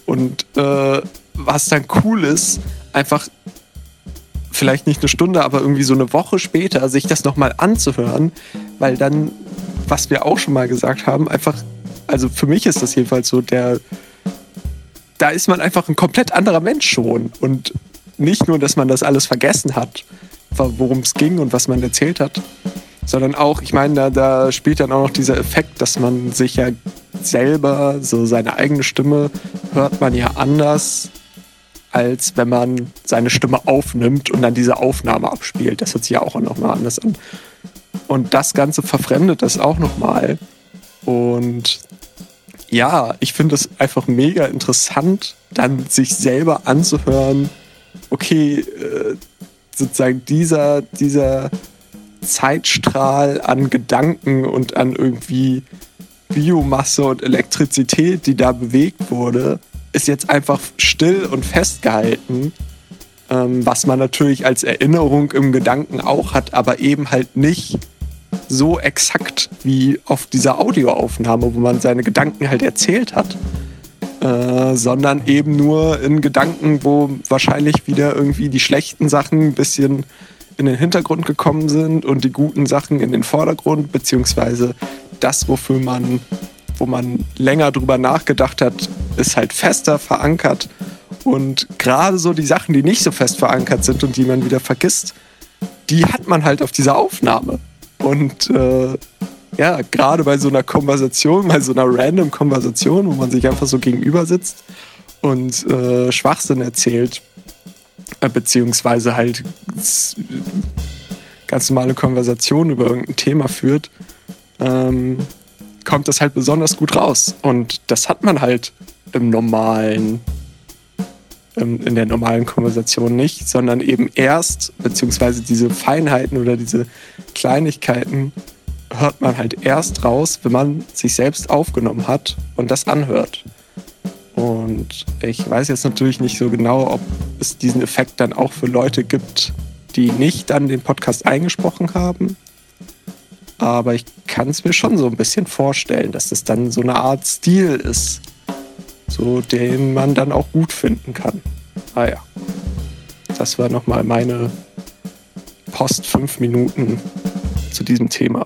Und äh, was dann cool ist, einfach vielleicht nicht eine Stunde, aber irgendwie so eine Woche später sich das nochmal anzuhören, weil dann, was wir auch schon mal gesagt haben, einfach, also für mich ist das jedenfalls so, der, da ist man einfach ein komplett anderer Mensch schon. Und nicht nur, dass man das alles vergessen hat, worum es ging und was man erzählt hat, sondern auch, ich meine, da, da spielt dann auch noch dieser Effekt, dass man sich ja selber, so seine eigene Stimme, hört man ja anders, als wenn man seine Stimme aufnimmt und dann diese Aufnahme abspielt. Das hört sich ja auch nochmal anders an. Und das Ganze verfremdet das auch nochmal. Und ja, ich finde es einfach mega interessant, dann sich selber anzuhören, okay, äh, sozusagen dieser, dieser Zeitstrahl an Gedanken und an irgendwie Biomasse und Elektrizität, die da bewegt wurde, ist jetzt einfach still und festgehalten, ähm, was man natürlich als Erinnerung im Gedanken auch hat, aber eben halt nicht so exakt wie auf dieser Audioaufnahme, wo man seine Gedanken halt erzählt hat. Äh, sondern eben nur in Gedanken, wo wahrscheinlich wieder irgendwie die schlechten Sachen ein bisschen in den Hintergrund gekommen sind und die guten Sachen in den Vordergrund, beziehungsweise das, wofür man, wo man länger drüber nachgedacht hat, ist halt fester verankert. Und gerade so die Sachen, die nicht so fest verankert sind und die man wieder vergisst, die hat man halt auf dieser Aufnahme. Und äh, ja, gerade bei so einer Konversation, bei so einer random Konversation, wo man sich einfach so gegenüber sitzt und äh, Schwachsinn erzählt, äh, beziehungsweise halt ganz normale Konversation über irgendein Thema führt, ähm, kommt das halt besonders gut raus. Und das hat man halt im normalen, ähm, in der normalen Konversation nicht, sondern eben erst, beziehungsweise diese Feinheiten oder diese Kleinigkeiten hört man halt erst raus, wenn man sich selbst aufgenommen hat und das anhört. Und ich weiß jetzt natürlich nicht so genau, ob es diesen Effekt dann auch für Leute gibt, die nicht dann den Podcast eingesprochen haben. Aber ich kann es mir schon so ein bisschen vorstellen, dass das dann so eine Art Stil ist, so den man dann auch gut finden kann. Ah ja, das war nochmal meine Post fünf Minuten zu diesem Thema.